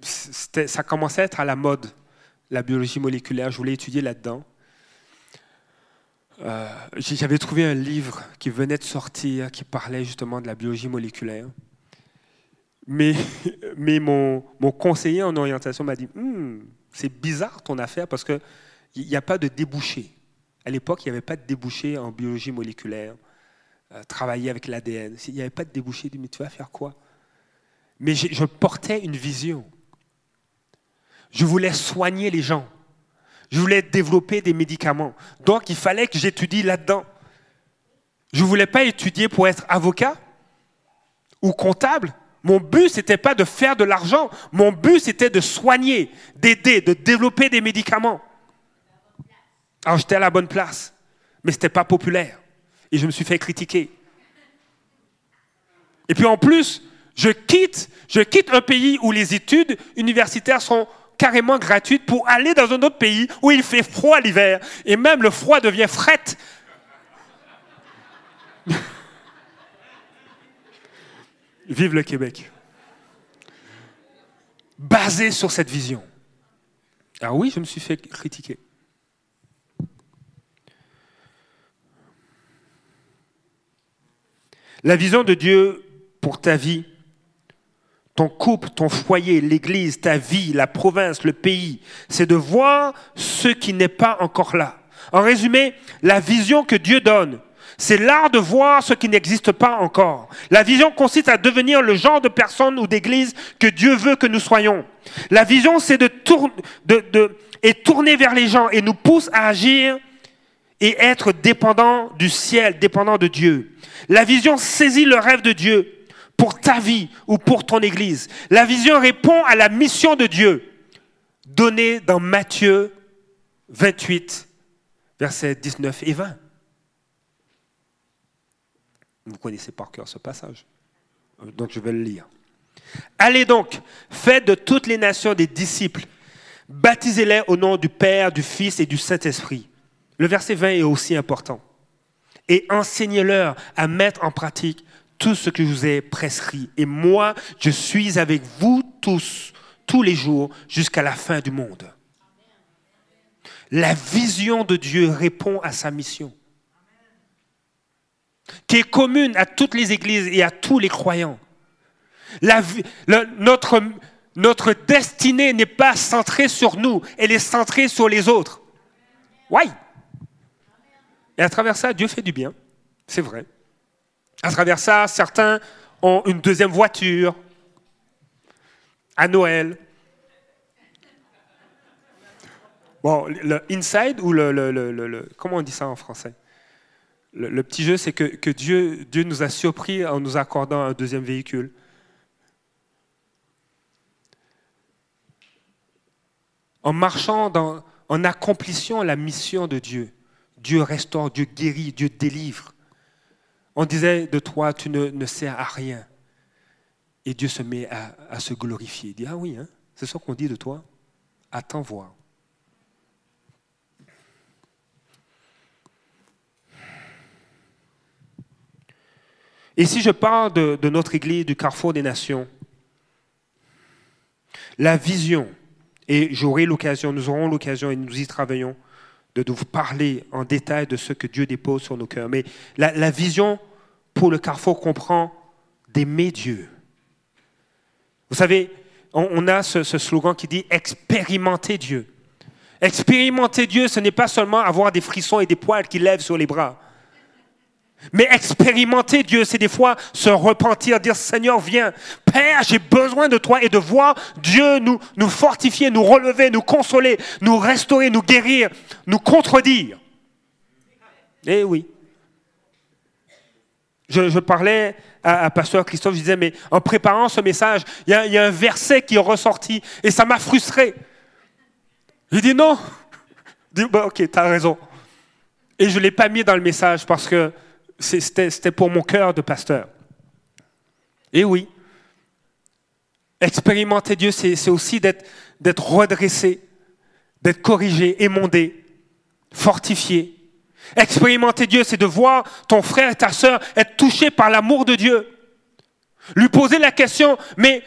ça commençait à être à la mode, la biologie moléculaire, je voulais étudier là-dedans. Euh, j'avais trouvé un livre qui venait de sortir, qui parlait justement de la biologie moléculaire. Mais, mon, conseiller en orientation m'a dit hmm, c'est bizarre ton affaire parce qu'il n'y a pas de débouché. À l'époque, il n'y avait pas de débouché en biologie moléculaire, euh, travailler avec l'ADN. Il n'y avait pas de débouché. Il dit mais tu vas faire quoi? Mais je portais une vision. Je voulais soigner les gens. Je voulais développer des médicaments. Donc, il fallait que j'étudie là-dedans. Je ne voulais pas étudier pour être avocat ou comptable. Mon but, ce n'était pas de faire de l'argent. Mon but, c'était de soigner, d'aider, de développer des médicaments. Alors j'étais à la bonne place, mais ce n'était pas populaire. Et je me suis fait critiquer. Et puis en plus, je quitte, un pays où les études universitaires sont carrément gratuites pour aller dans un autre pays où il fait froid l'hiver. Et même le froid devient fret Vive le Québec. Basé sur cette vision. Ah oui, je me suis fait critiquer. La vision de Dieu pour ta vie, ton couple, ton foyer, l'église, ta vie, la province, le pays, c'est de voir ce qui n'est pas encore là. En résumé, la vision que Dieu donne, c'est l'art de voir ce qui n'existe pas encore. La vision consiste à devenir le genre de personne ou d'église que Dieu veut que nous soyons. La vision, c'est de, tourner, vers les gens et nous pousse à agir et être dépendant du ciel, dépendant de Dieu. La vision saisit le rêve de Dieu pour ta vie ou pour ton église. La vision répond à la mission de Dieu donnée dans Matthieu 28, versets 19 et 20. Vous connaissez par cœur ce passage. Donc je vais le lire. Allez donc, faites de toutes les nations des disciples, baptisez-les au nom du Père, du Fils et du Saint-Esprit. Le verset 20 est aussi important. Et enseignez-leur à mettre en pratique tout ce que je vous ai prescrit. Et moi, je suis avec vous tous, tous les jours, jusqu'à la fin du monde. La vision de Dieu répond à sa mission, qui est commune à toutes les églises et à tous les croyants. Notre, notre destinée n'est pas centrée sur nous, elle est centrée sur les autres. Oui. Et à travers ça, Dieu fait du bien. C'est vrai. À travers ça, certains ont une deuxième voiture à Noël. Bon, le inside ou le, le, comment on dit ça en français? Le, petit jeu, c'est que, Dieu, nous a surpris en nous accordant un deuxième véhicule. En marchant, en accomplissant la mission de Dieu. Dieu restaure, Dieu guérit, Dieu délivre. On disait de toi, tu ne, ne sers à rien. Et Dieu se met à, se glorifier. Il dit, ah oui, hein, c'est ça qu'on dit de toi. Attends voir. Et si je parle de, notre Église, du carrefour des nations, la vision, et j'aurai l'occasion, nous aurons l'occasion et nous y travaillons, de, vous parler en détail de ce que Dieu dépose sur nos cœurs. Mais la, vision pour le carrefour comprend d'aimer Dieu. Vous savez, on, a ce, ce, slogan qui dit expérimenter Dieu. Expérimenter Dieu, ce n'est pas seulement avoir des frissons et des poils qui lèvent sur les bras. Mais expérimenter Dieu, c'est des fois se repentir, dire Seigneur, viens. Père, j'ai besoin de toi et de voir Dieu nous, fortifier, nous relever, nous consoler, nous restaurer, nous guérir, nous contredire. Eh oui. Je, parlais à, Pasteur Christophe, je disais, mais en préparant ce message, il y, a un verset qui est ressorti et ça m'a frustré. J'ai dit non. Je dis, bah, ok, tu raison. Et je ne l'ai pas mis dans le message parce que c'était pour mon cœur de pasteur. Et oui, expérimenter Dieu, c'est aussi d'être redressé, d'être corrigé, émondé, fortifié. Expérimenter Dieu, c'est de voir ton frère et ta sœur être touchés par l'amour de Dieu. Lui poser la question, mais,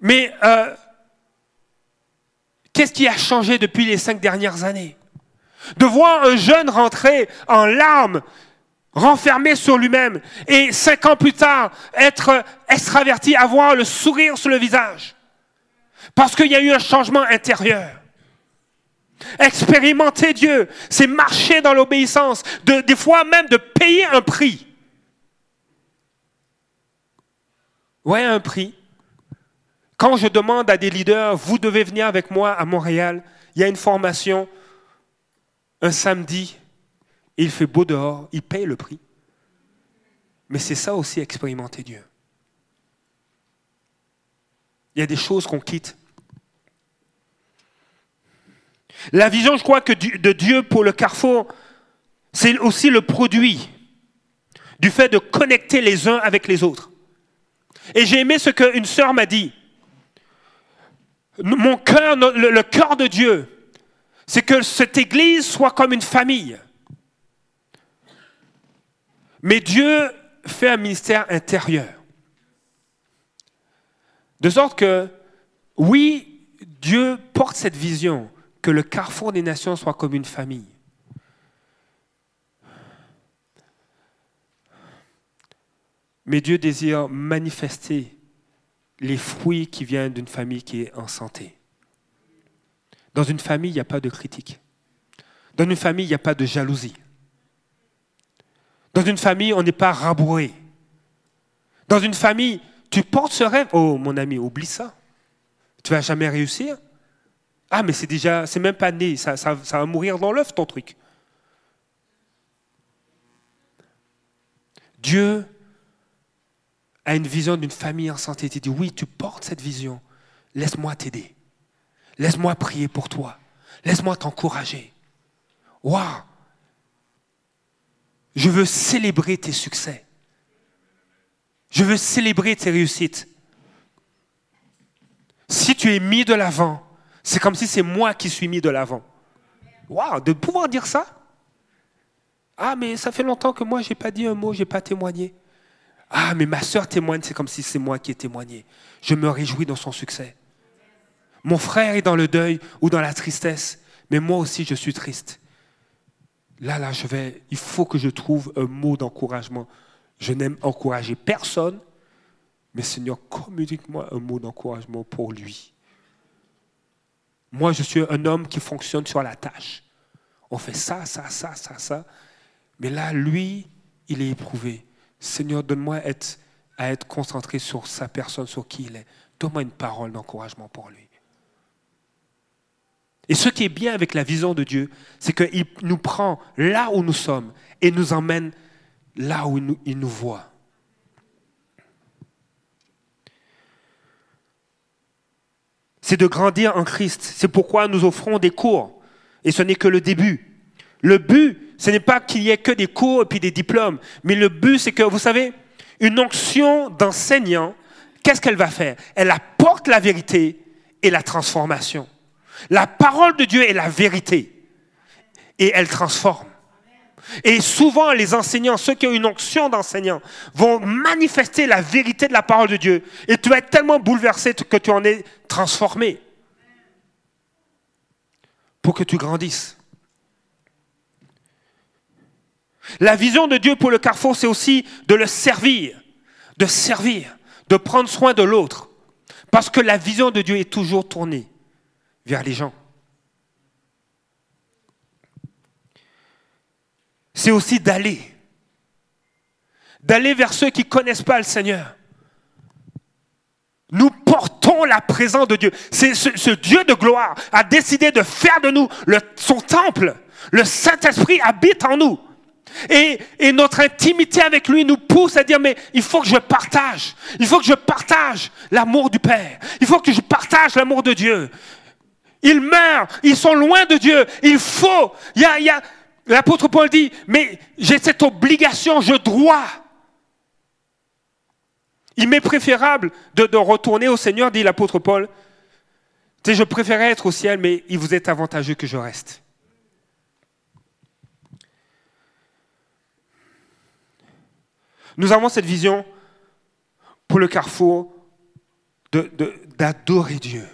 mais euh, qu'est-ce qui a changé depuis les cinq dernières années? De voir un jeune rentrer en larmes renfermé sur lui-même, et cinq ans plus tard, être extraverti, avoir le sourire sur le visage. Parce qu'il y a eu un changement intérieur. Expérimenter Dieu, c'est marcher dans l'obéissance, des fois même de payer un prix. Ouais, un prix. Quand je demande à des leaders, vous devez venir avec moi à Montréal, il y a une formation un samedi, il fait beau dehors, il paye le prix. Mais c'est ça aussi expérimenter Dieu. Il y a des choses qu'on quitte. La vision, je crois, que de Dieu pour le carrefour, c'est aussi le produit du fait de connecter les uns avec les autres. Et j'ai aimé ce qu'une sœur m'a dit. Mon cœur, le cœur de Dieu, c'est que cette Église soit comme une famille. Mais Dieu fait un ministère intérieur. De sorte que, oui, Dieu porte cette vision que le carrefour des nations soit comme une famille. Mais Dieu désire manifester les fruits qui viennent d'une famille qui est en santé. Dans une famille, il n'y a pas de critique. Dans une famille, il n'y a pas de jalousie. Dans une famille, on n'est pas rabouré. Dans une famille, tu portes ce rêve. Oh, mon ami, oublie ça. Tu vas jamais réussir. Ah, mais c'est déjà, c'est même pas né. Ça, ça, ça va mourir dans l'œuf, ton truc. Dieu a une vision d'une famille en santé. Il dit, oui, tu portes cette vision. Laisse-moi t'aider. Laisse-moi prier pour toi. Laisse-moi t'encourager. Waouh je veux célébrer tes succès. Je veux célébrer tes réussites. Si tu es mis de l'avant, c'est comme si c'est moi qui suis mis de l'avant. Waouh, de pouvoir dire ça? Ah, mais ça fait longtemps que moi, je n'ai pas dit un mot, je n'ai pas témoigné. Ah, mais ma soeur témoigne, c'est comme si c'est moi qui ai témoigné. Je me réjouis dans son succès. Mon frère est dans le deuil ou dans la tristesse, mais moi aussi, je suis triste. Là, là, je vais, il faut que je trouve un mot d'encouragement. Je n'aime encourager personne, mais Seigneur, communique-moi un mot d'encouragement pour lui. Moi, je suis un homme qui fonctionne sur la tâche. On fait ça, ça, ça, ça, ça. Mais là, lui, il est éprouvé. Seigneur, donne-moi à être concentré sur sa personne, sur qui il est. Donne-moi une parole d'encouragement pour lui. Et ce qui est bien avec la vision de Dieu, c'est qu'il nous prend là où nous sommes et nous emmène là où il nous voit. c'est de grandir en Christ. C'est pourquoi nous offrons des cours. Et ce n'est que le début. Le but, ce n'est pas qu'il y ait que des cours et puis des diplômes, mais le but, c'est que, vous savez, une onction d'enseignant, qu'est-ce qu'elle va faire? Elle apporte la vérité et la transformation. La parole de Dieu est la vérité et elle transforme. Et souvent, les enseignants, ceux qui ont une onction d'enseignant, vont manifester la vérité de la parole de Dieu. Et tu vas être tellement bouleversé que tu en es transformé pour que tu grandisses. La vision de Dieu pour le carrefour, c'est aussi de le servir, de servir, de prendre soin de l'autre. Parce que la vision de Dieu est toujours tournée vers les gens. c'est aussi d'aller. D'aller vers ceux qui ne connaissent pas le Seigneur. Nous portons la présence de Dieu. Ce, Dieu de gloire a décidé de faire de nous son temple. Le Saint-Esprit habite en nous. Et, notre intimité avec lui nous pousse à dire, mais il faut que je partage. Il faut que je partage l'amour du Père. Il faut que je partage l'amour de Dieu. Ils meurent, ils sont loin de Dieu. Il faut. L'apôtre Paul dit, mais j'ai cette obligation, je dois. Il m'est préférable de, retourner au Seigneur, dit l'apôtre Paul. Tu je préférais être au ciel, mais il vous est avantageux que je reste. Nous avons cette vision pour le carrefour d'adorer Dieu,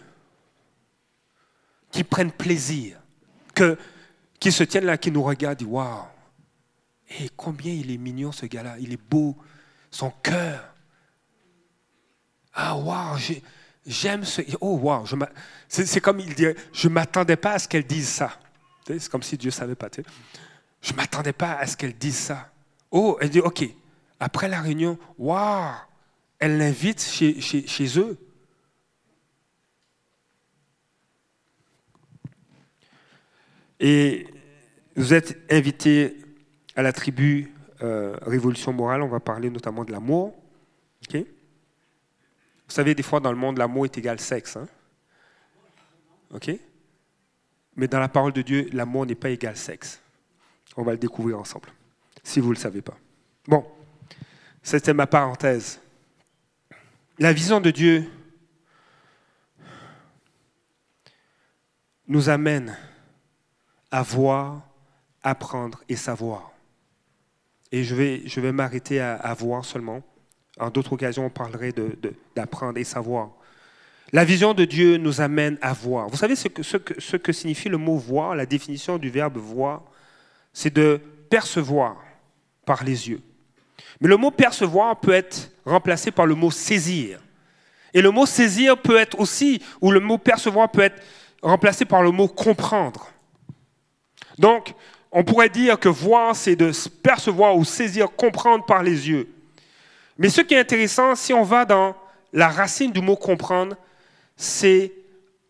qui prennent plaisir, qui se tiennent là, qui nous regardent, Waouh, et combien il est mignon ce gars-là, il est beau, son cœur. Ah, waouh, j'aime ce. Oh, waouh, c'est comme il dit Je ne m'attendais pas à ce qu'elle dise ça. C'est comme si Dieu ne savait pas. Je ne m'attendais pas à ce qu'elle dise ça. Oh, elle dit Ok, après la réunion, waouh, elle l'invite chez eux. Et vous êtes invité à la tribu euh, Révolution morale. On va parler notamment de l'amour. Vous savez, des fois dans le monde, l'amour est égal sexe. Hein? OK? Mais dans la parole de Dieu, l'amour n'est pas égal sexe. On va le découvrir ensemble, si vous ne le savez pas. Bon, c'était ma parenthèse. La vision de Dieu nous amène à voir, apprendre et savoir. Et je vais, je vais m'arrêter à, voir seulement. En d'autres occasions, on parlerait d'apprendre et savoir. La vision de Dieu nous amène à voir. Vous savez ce que signifie le mot voir, la définition du verbe voir C'est de percevoir par les yeux. Mais le mot percevoir peut être remplacé par le mot saisir. Et le mot saisir peut être aussi, ou le mot percevoir peut être remplacé par le mot comprendre. Donc, on pourrait dire que voir, c'est de percevoir ou saisir, comprendre par les yeux. Mais ce qui est intéressant, si on va dans la racine du mot comprendre, c'est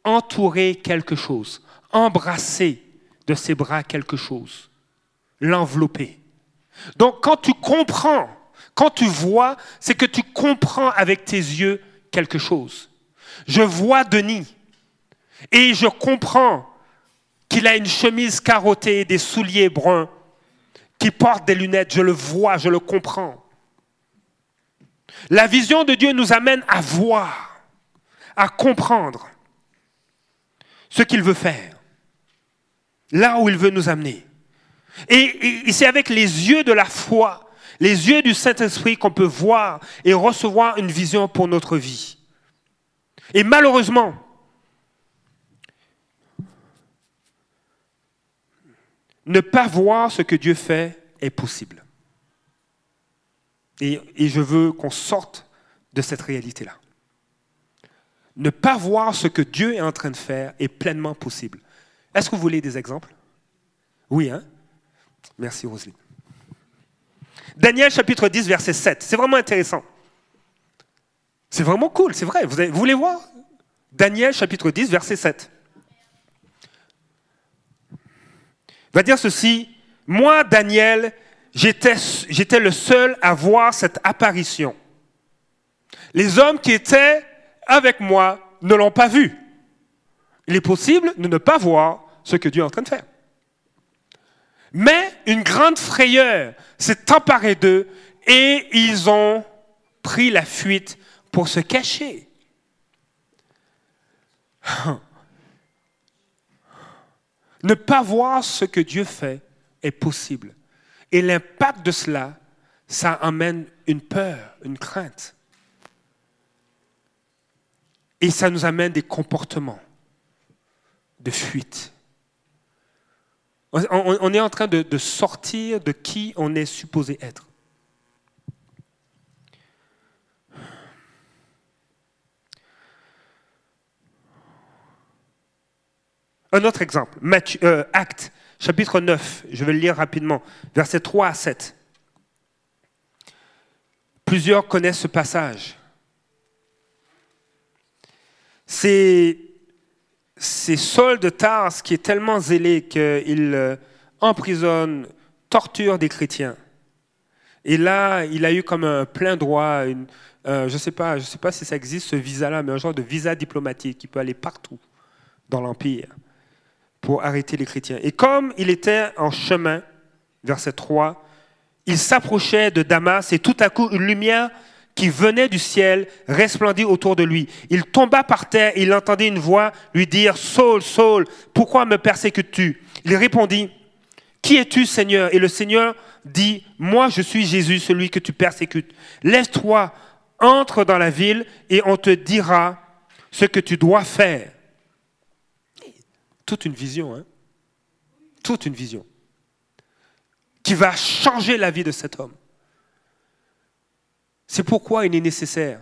entourer quelque chose, embrasser de ses bras quelque chose, l'envelopper. Donc quand tu comprends, quand tu vois, c'est que tu comprends avec tes yeux quelque chose. Je vois Denis et je comprends qu'il a une chemise carottée, des souliers bruns, qu'il porte des lunettes. Je le vois, je le comprends. La vision de Dieu nous amène à voir, à comprendre ce qu'il veut faire, là où il veut nous amener. Et, c'est avec les yeux de la foi, les yeux du Saint-Esprit qu'on peut voir et recevoir une vision pour notre vie. Et malheureusement, ne pas voir ce que Dieu fait est possible. Et, je veux qu'on sorte de cette réalité-là. Ne pas voir ce que Dieu est en train de faire est pleinement possible. Est-ce que vous voulez des exemples? Oui, hein? Merci Roselyne. Daniel chapitre 10, verset 7. C'est vraiment intéressant. C'est vraiment cool, c'est vrai. Vous, voulez voir? Daniel chapitre 10, verset 7. Il va dire ceci. Moi, Daniel, j'étais le seul à voir cette apparition. Les hommes qui étaient avec moi ne l'ont pas vu. Il est possible de ne pas voir ce que Dieu est en train de faire. Mais une grande frayeur s'est emparée d'eux et ils ont pris la fuite pour se cacher. Ne pas voir ce que Dieu fait est possible. Et l'impact de cela, ça amène une peur, une crainte. Et ça nous amène des comportements de fuite. On, est en train de, sortir de qui on est supposé être. Un autre exemple, euh, Acte, chapitre 9, je vais le lire rapidement, versets 3 à 7. Plusieurs connaissent ce passage. C'est Saul de Tars qui est tellement zélé qu'il euh, emprisonne, torture des chrétiens. Et là, il a eu comme un plein droit, une, je ne sais, sais pas si ça existe ce visa-là, mais un genre de visa diplomatique qui peut aller partout dans l'Empire pour arrêter les chrétiens. Et comme il était en chemin, verset 3, il s'approchait de Damas et tout à coup une lumière qui venait du ciel resplendit autour de lui. Il tomba par terre et il entendit une voix lui dire, Saul, Saul, pourquoi me persécutes-tu? Il répondit, Qui es-tu, Seigneur? Et le Seigneur dit, Moi je suis Jésus, celui que tu persécutes. Laisse-toi, entre dans la ville et on te dira ce que tu dois faire. Toute une vision, hein Toute une vision qui va changer la vie de cet homme. C'est pourquoi il est nécessaire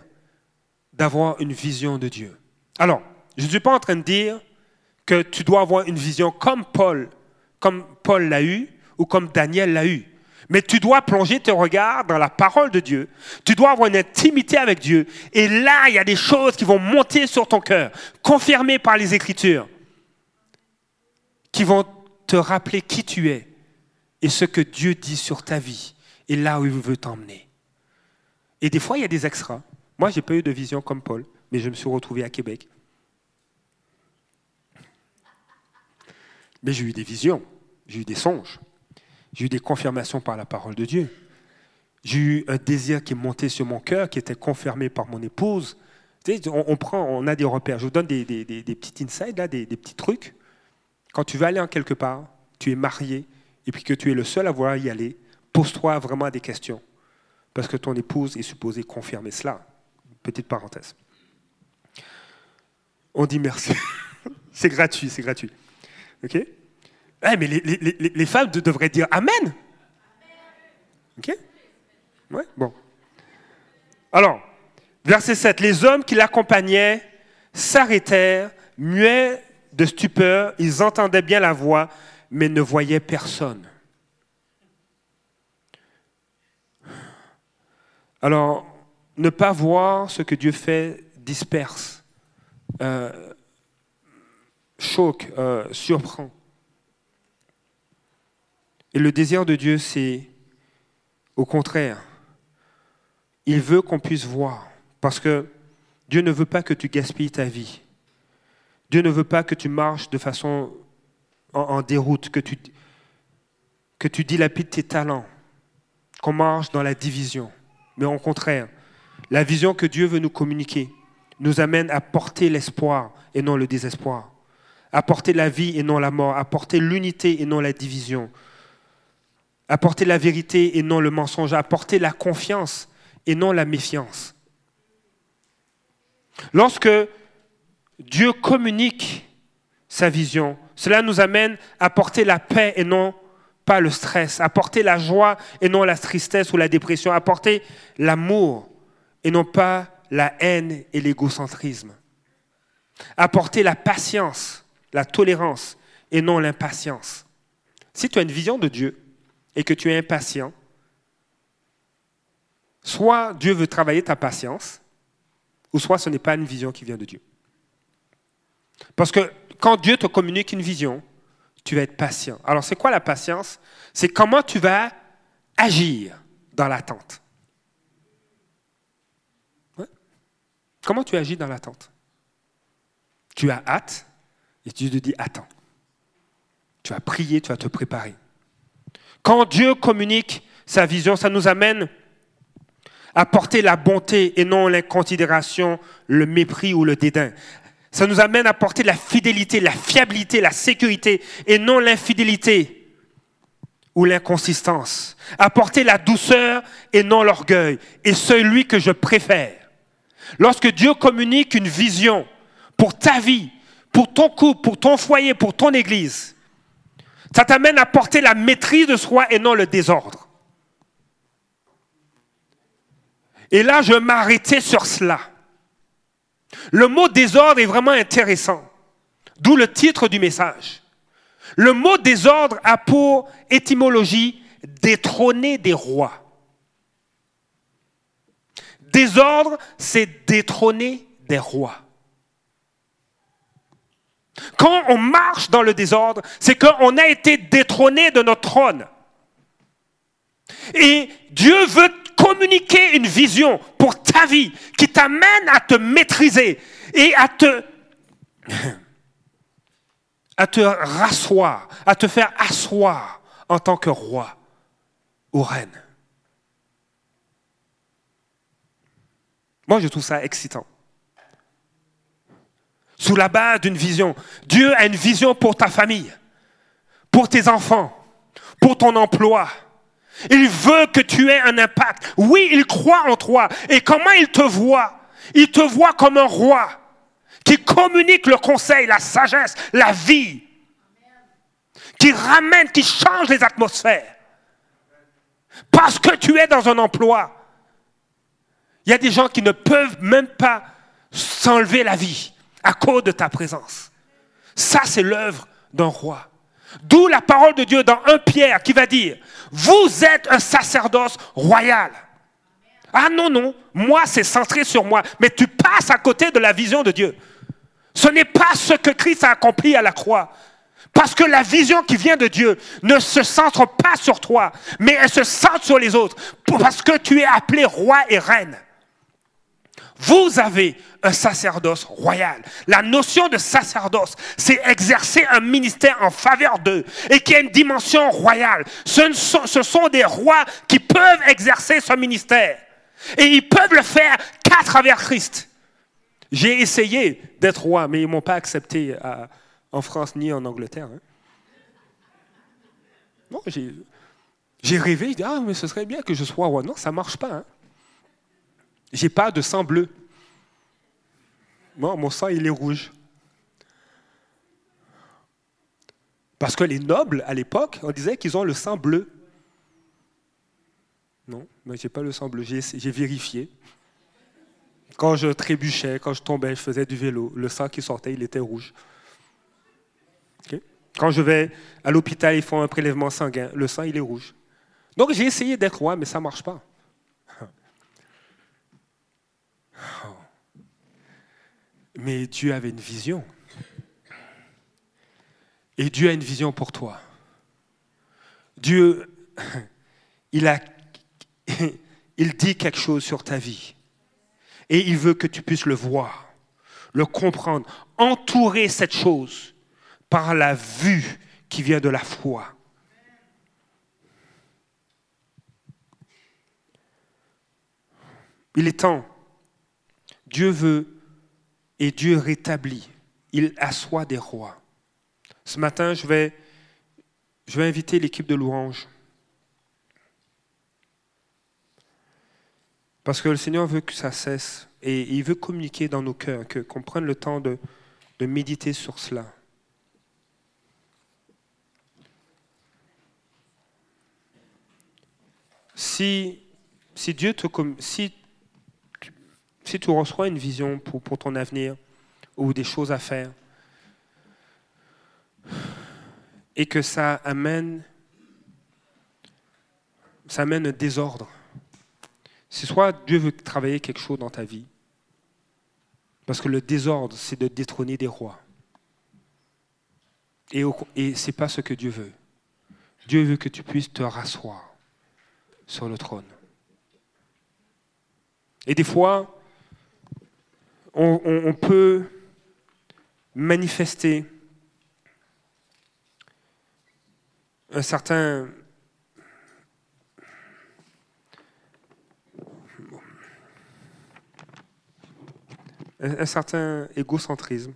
d'avoir une vision de Dieu. Alors, je ne suis pas en train de dire que tu dois avoir une vision comme Paul, comme Paul l'a eu ou comme Daniel l'a eu. Mais tu dois plonger tes regards dans la parole de Dieu. Tu dois avoir une intimité avec Dieu. Et là, il y a des choses qui vont monter sur ton cœur, confirmées par les Écritures, qui vont te rappeler qui tu es et ce que Dieu dit sur ta vie et là où il veut t'emmener. Et des fois, il y a des extras. Moi, je n'ai pas eu de vision comme Paul, mais je me suis retrouvé à Québec. Mais j'ai eu des visions, j'ai eu des songes, j'ai eu des confirmations par la parole de Dieu. J'ai eu un désir qui est monté sur mon cœur, qui était confirmé par mon épouse. on, prend, on a des repères. Je vous donne des, petits insights, là, des, petits trucs. Quand tu veux aller en quelque part, tu es marié, et puis que tu es le seul à vouloir y aller, pose-toi vraiment des questions parce que ton épouse est supposée confirmer cela. Petite parenthèse. On dit merci. c'est gratuit, c'est gratuit. OK? Eh, Mais les, les, les, femmes devraient dire Amen. OK? Ouais, bon. Alors, verset 7. Les hommes qui l'accompagnaient s'arrêtèrent, muets de stupeur. Ils entendaient bien la voix, mais ne voyaient personne. Alors, ne pas voir ce que Dieu fait disperse, euh, choque, euh, surprend. Et le désir de Dieu, c'est au contraire, il veut qu'on puisse voir, parce que Dieu ne veut pas que tu gaspilles ta vie. Dieu ne veut pas que tu marches de façon en, déroute, que tu, que tu dilapides tes talents, qu'on marche dans la division mais au contraire, la vision que Dieu veut nous communiquer nous amène à porter l'espoir et non le désespoir, à porter la vie et non la mort, à porter l'unité et non la division, à porter la vérité et non le mensonge, à porter la confiance et non la méfiance. Lorsque Dieu communique sa vision, cela nous amène à porter la paix et non pas le stress, à porter la joie et non la tristesse ou la dépression, à porter l'amour et non pas la haine et l'égocentrisme, à porter la patience, la tolérance et non l'impatience. Si tu as une vision de Dieu et que tu es impatient, soit Dieu veut travailler ta patience, ou soit ce n'est pas une vision qui vient de Dieu. Parce que quand Dieu te communique une vision, tu vas être patient. Alors, c'est quoi la patience? C'est comment tu vas agir dans l'attente. Comment tu agis dans l'attente? Tu as hâte et tu te dis attends. Tu vas prier, tu vas te préparer. Quand Dieu communique sa vision, ça nous amène à porter la bonté et non l'inconsidération, le mépris ou le dédain. Ça nous amène à porter la fidélité, la fiabilité, la sécurité et non l'infidélité ou l'inconsistance. À porter la douceur et non l'orgueil. Et celui que je préfère. Lorsque Dieu communique une vision pour ta vie, pour ton couple, pour ton foyer, pour ton église, ça t'amène à porter la maîtrise de soi et non le désordre. Et là, je m'arrêtais sur cela. Le mot désordre est vraiment intéressant, d'où le titre du message. Le mot désordre a pour étymologie détrôner des rois. Désordre, c'est détrôner des rois. Quand on marche dans le désordre, c'est qu'on a été détrôné de notre trône. Et Dieu veut communiquer une vision pour ta vie qui t'amène à te maîtriser et à te, à te rasseoir, à te faire asseoir en tant que roi ou reine. Moi, je trouve ça excitant. Sous la base d'une vision. Dieu a une vision pour ta famille, pour tes enfants, pour ton emploi, il veut que tu aies un impact. Oui, il croit en toi. Et comment il te voit? Il te voit comme un roi qui communique le conseil, la sagesse, la vie, qui ramène, qui change les atmosphères. Parce que tu es dans un emploi. Il y a des gens qui ne peuvent même pas s'enlever la vie à cause de ta présence. Ça, c'est l'œuvre d'un roi. D'où la parole de Dieu dans 1 Pierre qui va dire, vous êtes un sacerdoce royal. Ah non, non, moi c'est centré sur moi, mais tu passes à côté de la vision de Dieu. Ce n'est pas ce que Christ a accompli à la croix. Parce que la vision qui vient de Dieu ne se centre pas sur toi, mais elle se centre sur les autres. Parce que tu es appelé roi et reine. Vous avez un sacerdoce royal. La notion de sacerdoce, c'est exercer un ministère en faveur d'eux et qui a une dimension royale. Ce sont, des rois qui peuvent exercer ce ministère. Et ils peuvent le faire qu'à travers Christ. J'ai essayé d'être roi, mais ils ne m'ont pas accepté en France ni en Angleterre. Hein. Non, j'ai rêvé, dit, ah, mais ce serait bien que je sois roi. Non, ça ne marche pas. Hein. J'ai pas de sang bleu. Moi, mon sang, il est rouge. Parce que les nobles, à l'époque, on disait qu'ils ont le sang bleu. Non, mais je n'ai pas le sang bleu. J'ai vérifié. Quand je trébuchais, quand je tombais, je faisais du vélo, le sang qui sortait, il était rouge. Quand je vais à l'hôpital, ils font un prélèvement sanguin, le sang, il est rouge. Donc j'ai essayé d'être roi, mais ça ne marche pas. Mais Dieu avait une vision. Et Dieu a une vision pour toi. Dieu, il, a, il dit quelque chose sur ta vie. Et il veut que tu puisses le voir, le comprendre, entourer cette chose par la vue qui vient de la foi. Il est temps. Dieu veut et Dieu rétablit. Il assoit des rois. Ce matin, je vais, inviter l'équipe de louange. Parce que le Seigneur veut que ça cesse et il veut communiquer dans nos cœurs, que, qu'on prenne le temps de, méditer sur cela. Si, si Dieu te, si, si tu reçois une vision pour, ton avenir ou des choses à faire, et que ça amène, ça amène un désordre. C'est soit Dieu veut travailler quelque chose dans ta vie, parce que le désordre, c'est de détrôner des rois. Et, et ce n'est pas ce que Dieu veut. Dieu veut que tu puisses te rasseoir sur le trône. Et des fois, on, peut manifester un certain un certain égocentrisme,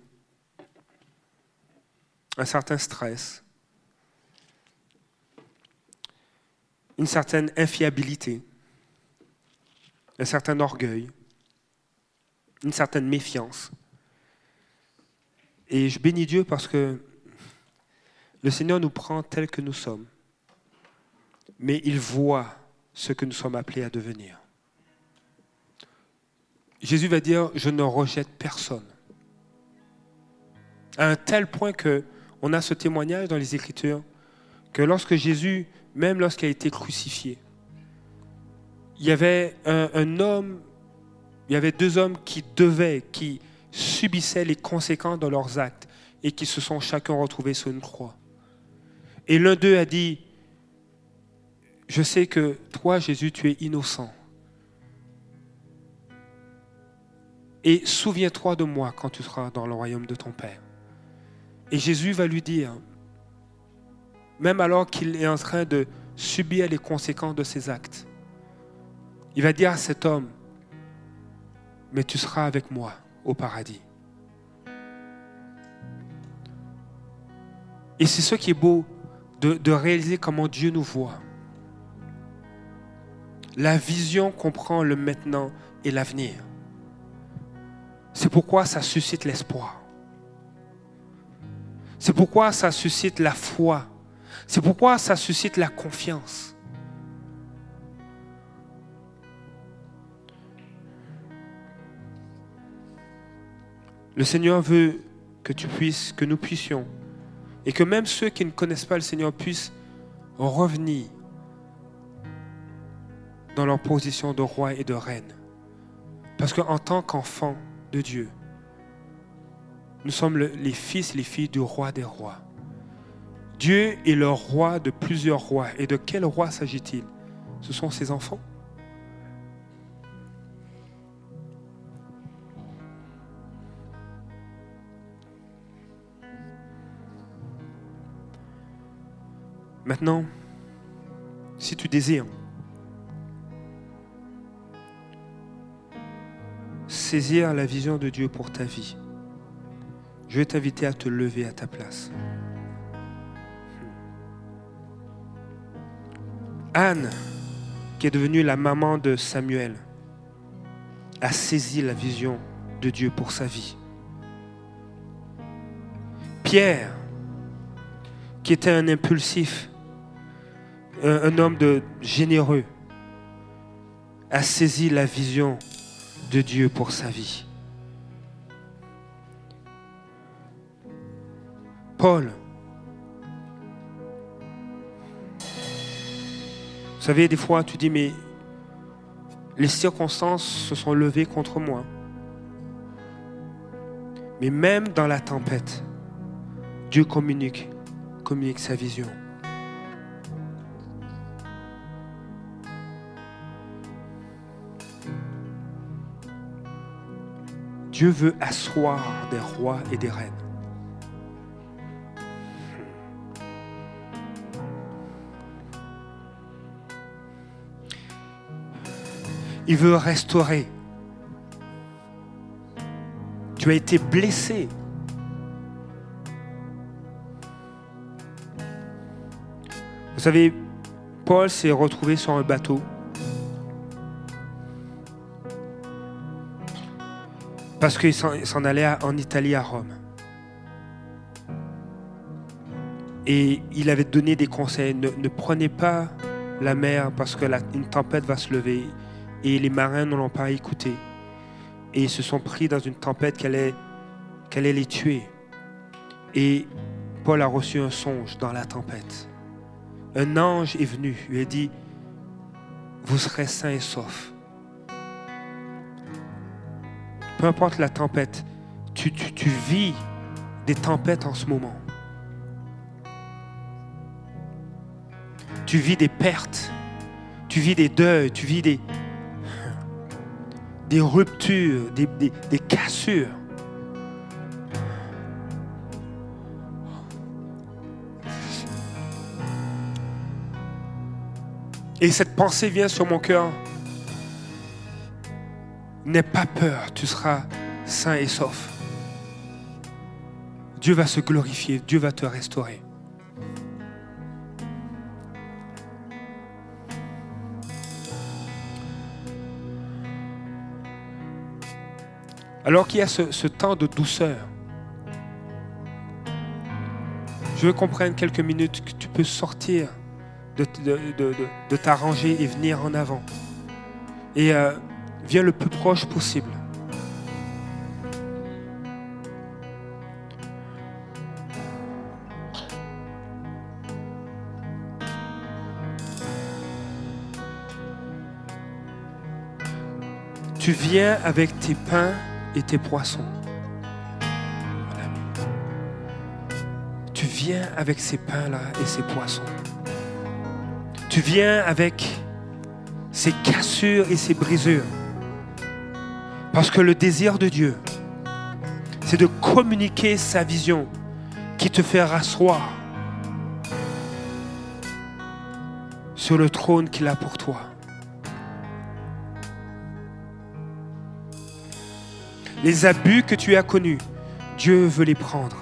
un certain stress, une certaine infiabilité, un certain orgueil, une certaine méfiance. Et je bénis Dieu parce que le Seigneur nous prend tel que nous sommes, mais il voit ce que nous sommes appelés à devenir. Jésus va dire, je ne rejette personne. À un tel point que on a ce témoignage dans les Écritures que lorsque Jésus même lorsqu'il a été crucifié. Il y avait un, homme, il y avait deux hommes qui devaient, qui subissaient les conséquences de leurs actes et qui se sont chacun retrouvés sur une croix. Et l'un d'eux a dit, je sais que toi, Jésus, tu es innocent. Et souviens-toi de moi quand tu seras dans le royaume de ton Père. Et Jésus va lui dire, même alors qu'il est en train de subir les conséquences de ses actes. Il va dire à cet homme, mais tu seras avec moi au paradis. Et c'est ce qui est beau de, réaliser comment Dieu nous voit. La vision comprend le maintenant et l'avenir. C'est pourquoi ça suscite l'espoir. C'est pourquoi ça suscite la foi c'est pourquoi ça suscite la confiance. Le Seigneur veut que tu puisses, que nous puissions, et que même ceux qui ne connaissent pas le Seigneur puissent revenir dans leur position de roi et de reine. Parce qu'en tant qu'enfants de Dieu, nous sommes les fils les filles du roi des rois. Dieu est le roi de plusieurs rois. Et de quel roi s'agit-il? Ce sont ses enfants? Maintenant, si tu désires saisir la vision de Dieu pour ta vie, je vais t'inviter à te lever à ta place. Anne, qui est devenue la maman de Samuel, a saisi la vision de Dieu pour sa vie. Pierre, qui était un impulsif, un, homme généreux, a saisi la vision de Dieu pour sa vie. Paul, Vous savez, des fois, tu dis, mais les circonstances se sont levées contre moi. Mais même dans la tempête, Dieu communique, communique sa vision. Dieu veut asseoir des rois et des reines. Il veut restaurer. Tu as été blessé. Vous savez, Paul s'est retrouvé sur un bateau. Parce qu'il s'en allait en Italie, à Rome. Et il avait donné des conseils. Ne, prenez pas la mer parce que une tempête va se lever. Et les marins ne l'ont pas écouté. Et ils se sont pris dans une tempête qui allait, les tuer. Et Paul a reçu un songe dans la tempête. Un ange est venu, lui a dit, vous serez sains et saufs. Peu importe la tempête, tu, vis des tempêtes en ce moment. Tu vis des pertes, tu vis des deuils, tu vis des, ruptures, des, cassures. Et cette pensée vient sur mon cœur. N'aie pas peur, tu seras sain et sauf. Dieu va se glorifier, Dieu va te restaurer. Alors qu'il y a ce, temps de douceur, je veux qu'on prenne quelques minutes, que tu peux sortir de, de, t'arranger et venir en avant. Et euh, viens le plus proche possible. Tu viens avec tes pains et tes poissons. Tu viens avec ces pains-là et ces poissons. Tu viens avec ces cassures et ces brisures. Parce que le désir de Dieu, c'est de communiquer sa vision qui te fait rasseoir sur le trône qu'il a pour toi. Les abus que tu as connus, Dieu veut les prendre.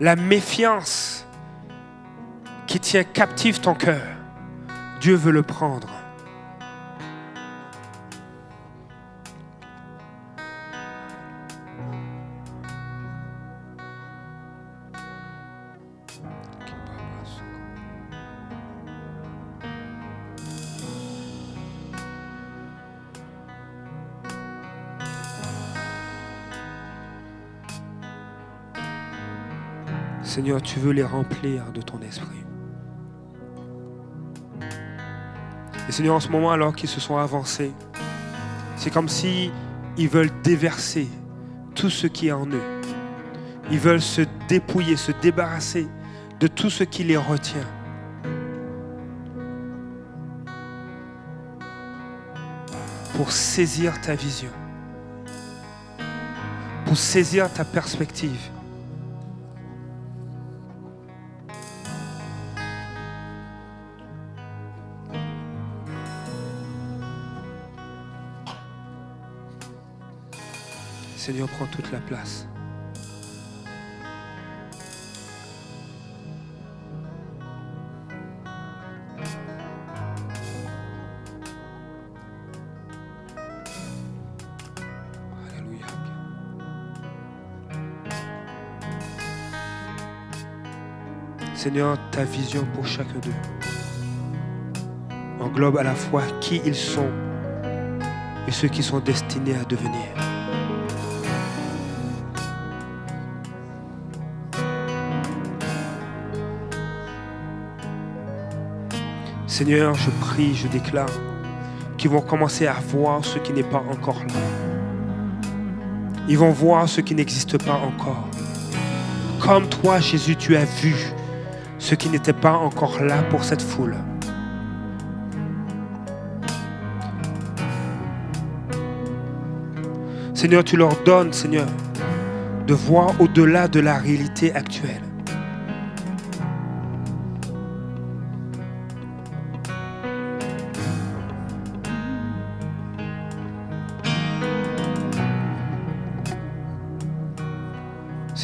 La méfiance qui tient captif ton cœur, Dieu veut le prendre. Seigneur, tu veux les remplir de ton esprit. Et Seigneur, en ce moment, alors qu'ils se sont avancés, c'est comme si ils veulent déverser tout ce qui est en eux. Ils veulent se dépouiller, se débarrasser de tout ce qui les retient. Pour saisir ta vision, pour saisir ta perspective. Seigneur, prends toute la place. Alléluia. Seigneur, ta vision pour chacun d'eux englobe à la fois qui ils sont et ceux qui sont destinés à devenir. Seigneur, je prie, je déclare qu'ils vont commencer à voir ce qui n'est pas encore là. Ils vont voir ce qui n'existe pas encore. Comme toi, Jésus, tu as vu ce qui n'était pas encore là pour cette foule. Seigneur, tu leur donnes, Seigneur, de voir au-delà de la réalité actuelle.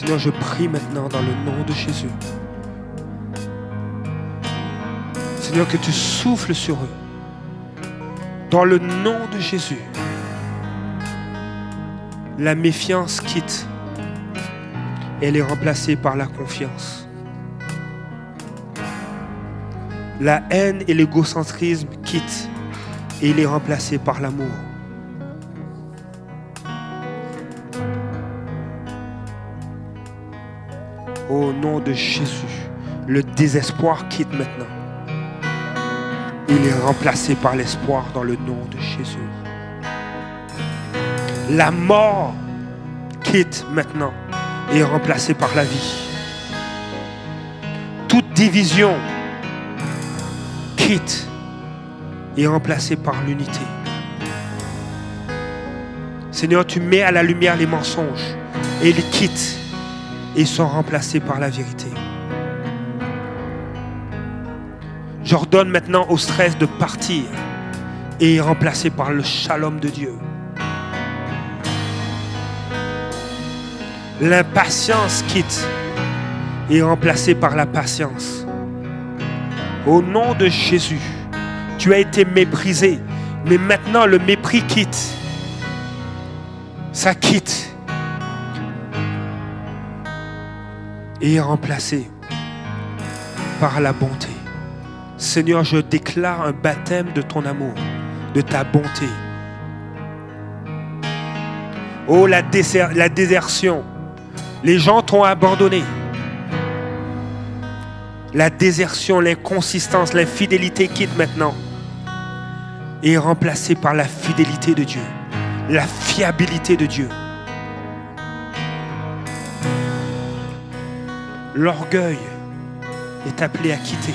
Seigneur, je prie maintenant dans le nom de Jésus. Seigneur, que tu souffles sur eux. Dans le nom de Jésus. La méfiance quitte. Elle est remplacée par la confiance. La haine et l'égocentrisme quittent et il est remplacé par l'amour. Au nom de Jésus, le désespoir quitte maintenant. Il est remplacé par l'espoir dans le nom de Jésus. La mort quitte maintenant et est remplacée par la vie. Toute division quitte et remplacée par l'unité. Seigneur, tu mets à la lumière les mensonges et ils quittent et sont remplacés par la vérité. J'ordonne maintenant au stress de partir et est remplacé par le shalom de Dieu. L'impatience quitte et est remplacée par la patience. Au nom de Jésus, tu as été méprisé, mais maintenant le mépris quitte. Ça quitte et remplacé par la bonté. Seigneur, je déclare un baptême de ton amour, de ta bonté. Oh, la, la désertion. Les gens t'ont abandonné. La désertion, l'inconsistance, l'infidélité quitte maintenant et est remplacée par la fidélité de Dieu, la fiabilité de Dieu. L'orgueil est appelé à quitter.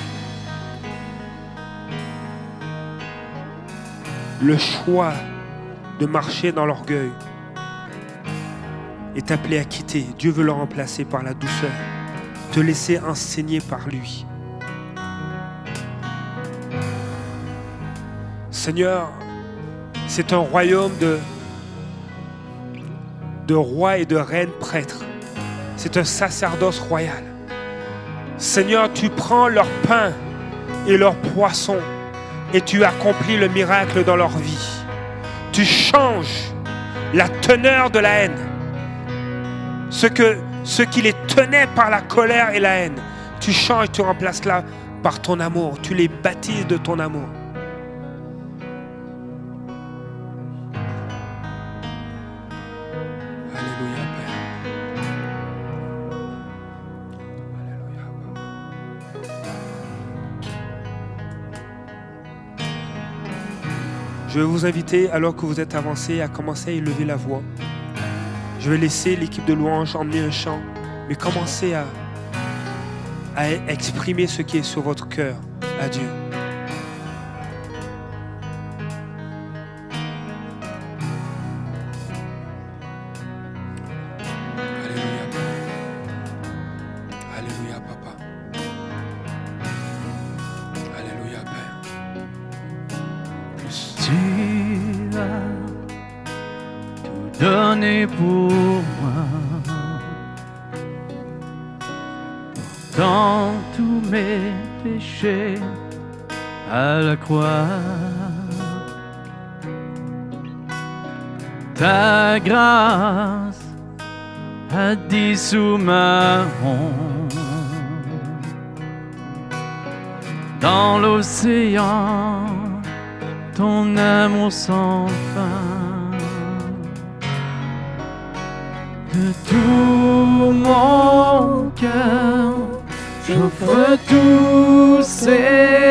Le choix de marcher dans l'orgueil est appelé à quitter. Dieu veut le remplacer par la douceur, te laisser enseigner par lui. Seigneur, c'est un royaume de, de rois et de reines prêtres. C'est un sacerdoce royal. Seigneur, tu prends leur pain et leur poisson et tu accomplis le miracle dans leur vie. Tu changes la teneur de la haine. Ce, qui les tenait par la colère et la haine, tu changes, tu remplaces là par ton amour. Tu les baptises de ton amour. Je vais vous inviter, alors que vous êtes avancés, à commencer à élever la voix. Je vais laisser l'équipe de louange emmener un chant, mais commencez à, à exprimer ce qui est sur votre cœur à Dieu. Grâce a dissous ma honte. Dans l'océan ton amour sans fin. De tout mon cœur, j'offre tout, Seigneur,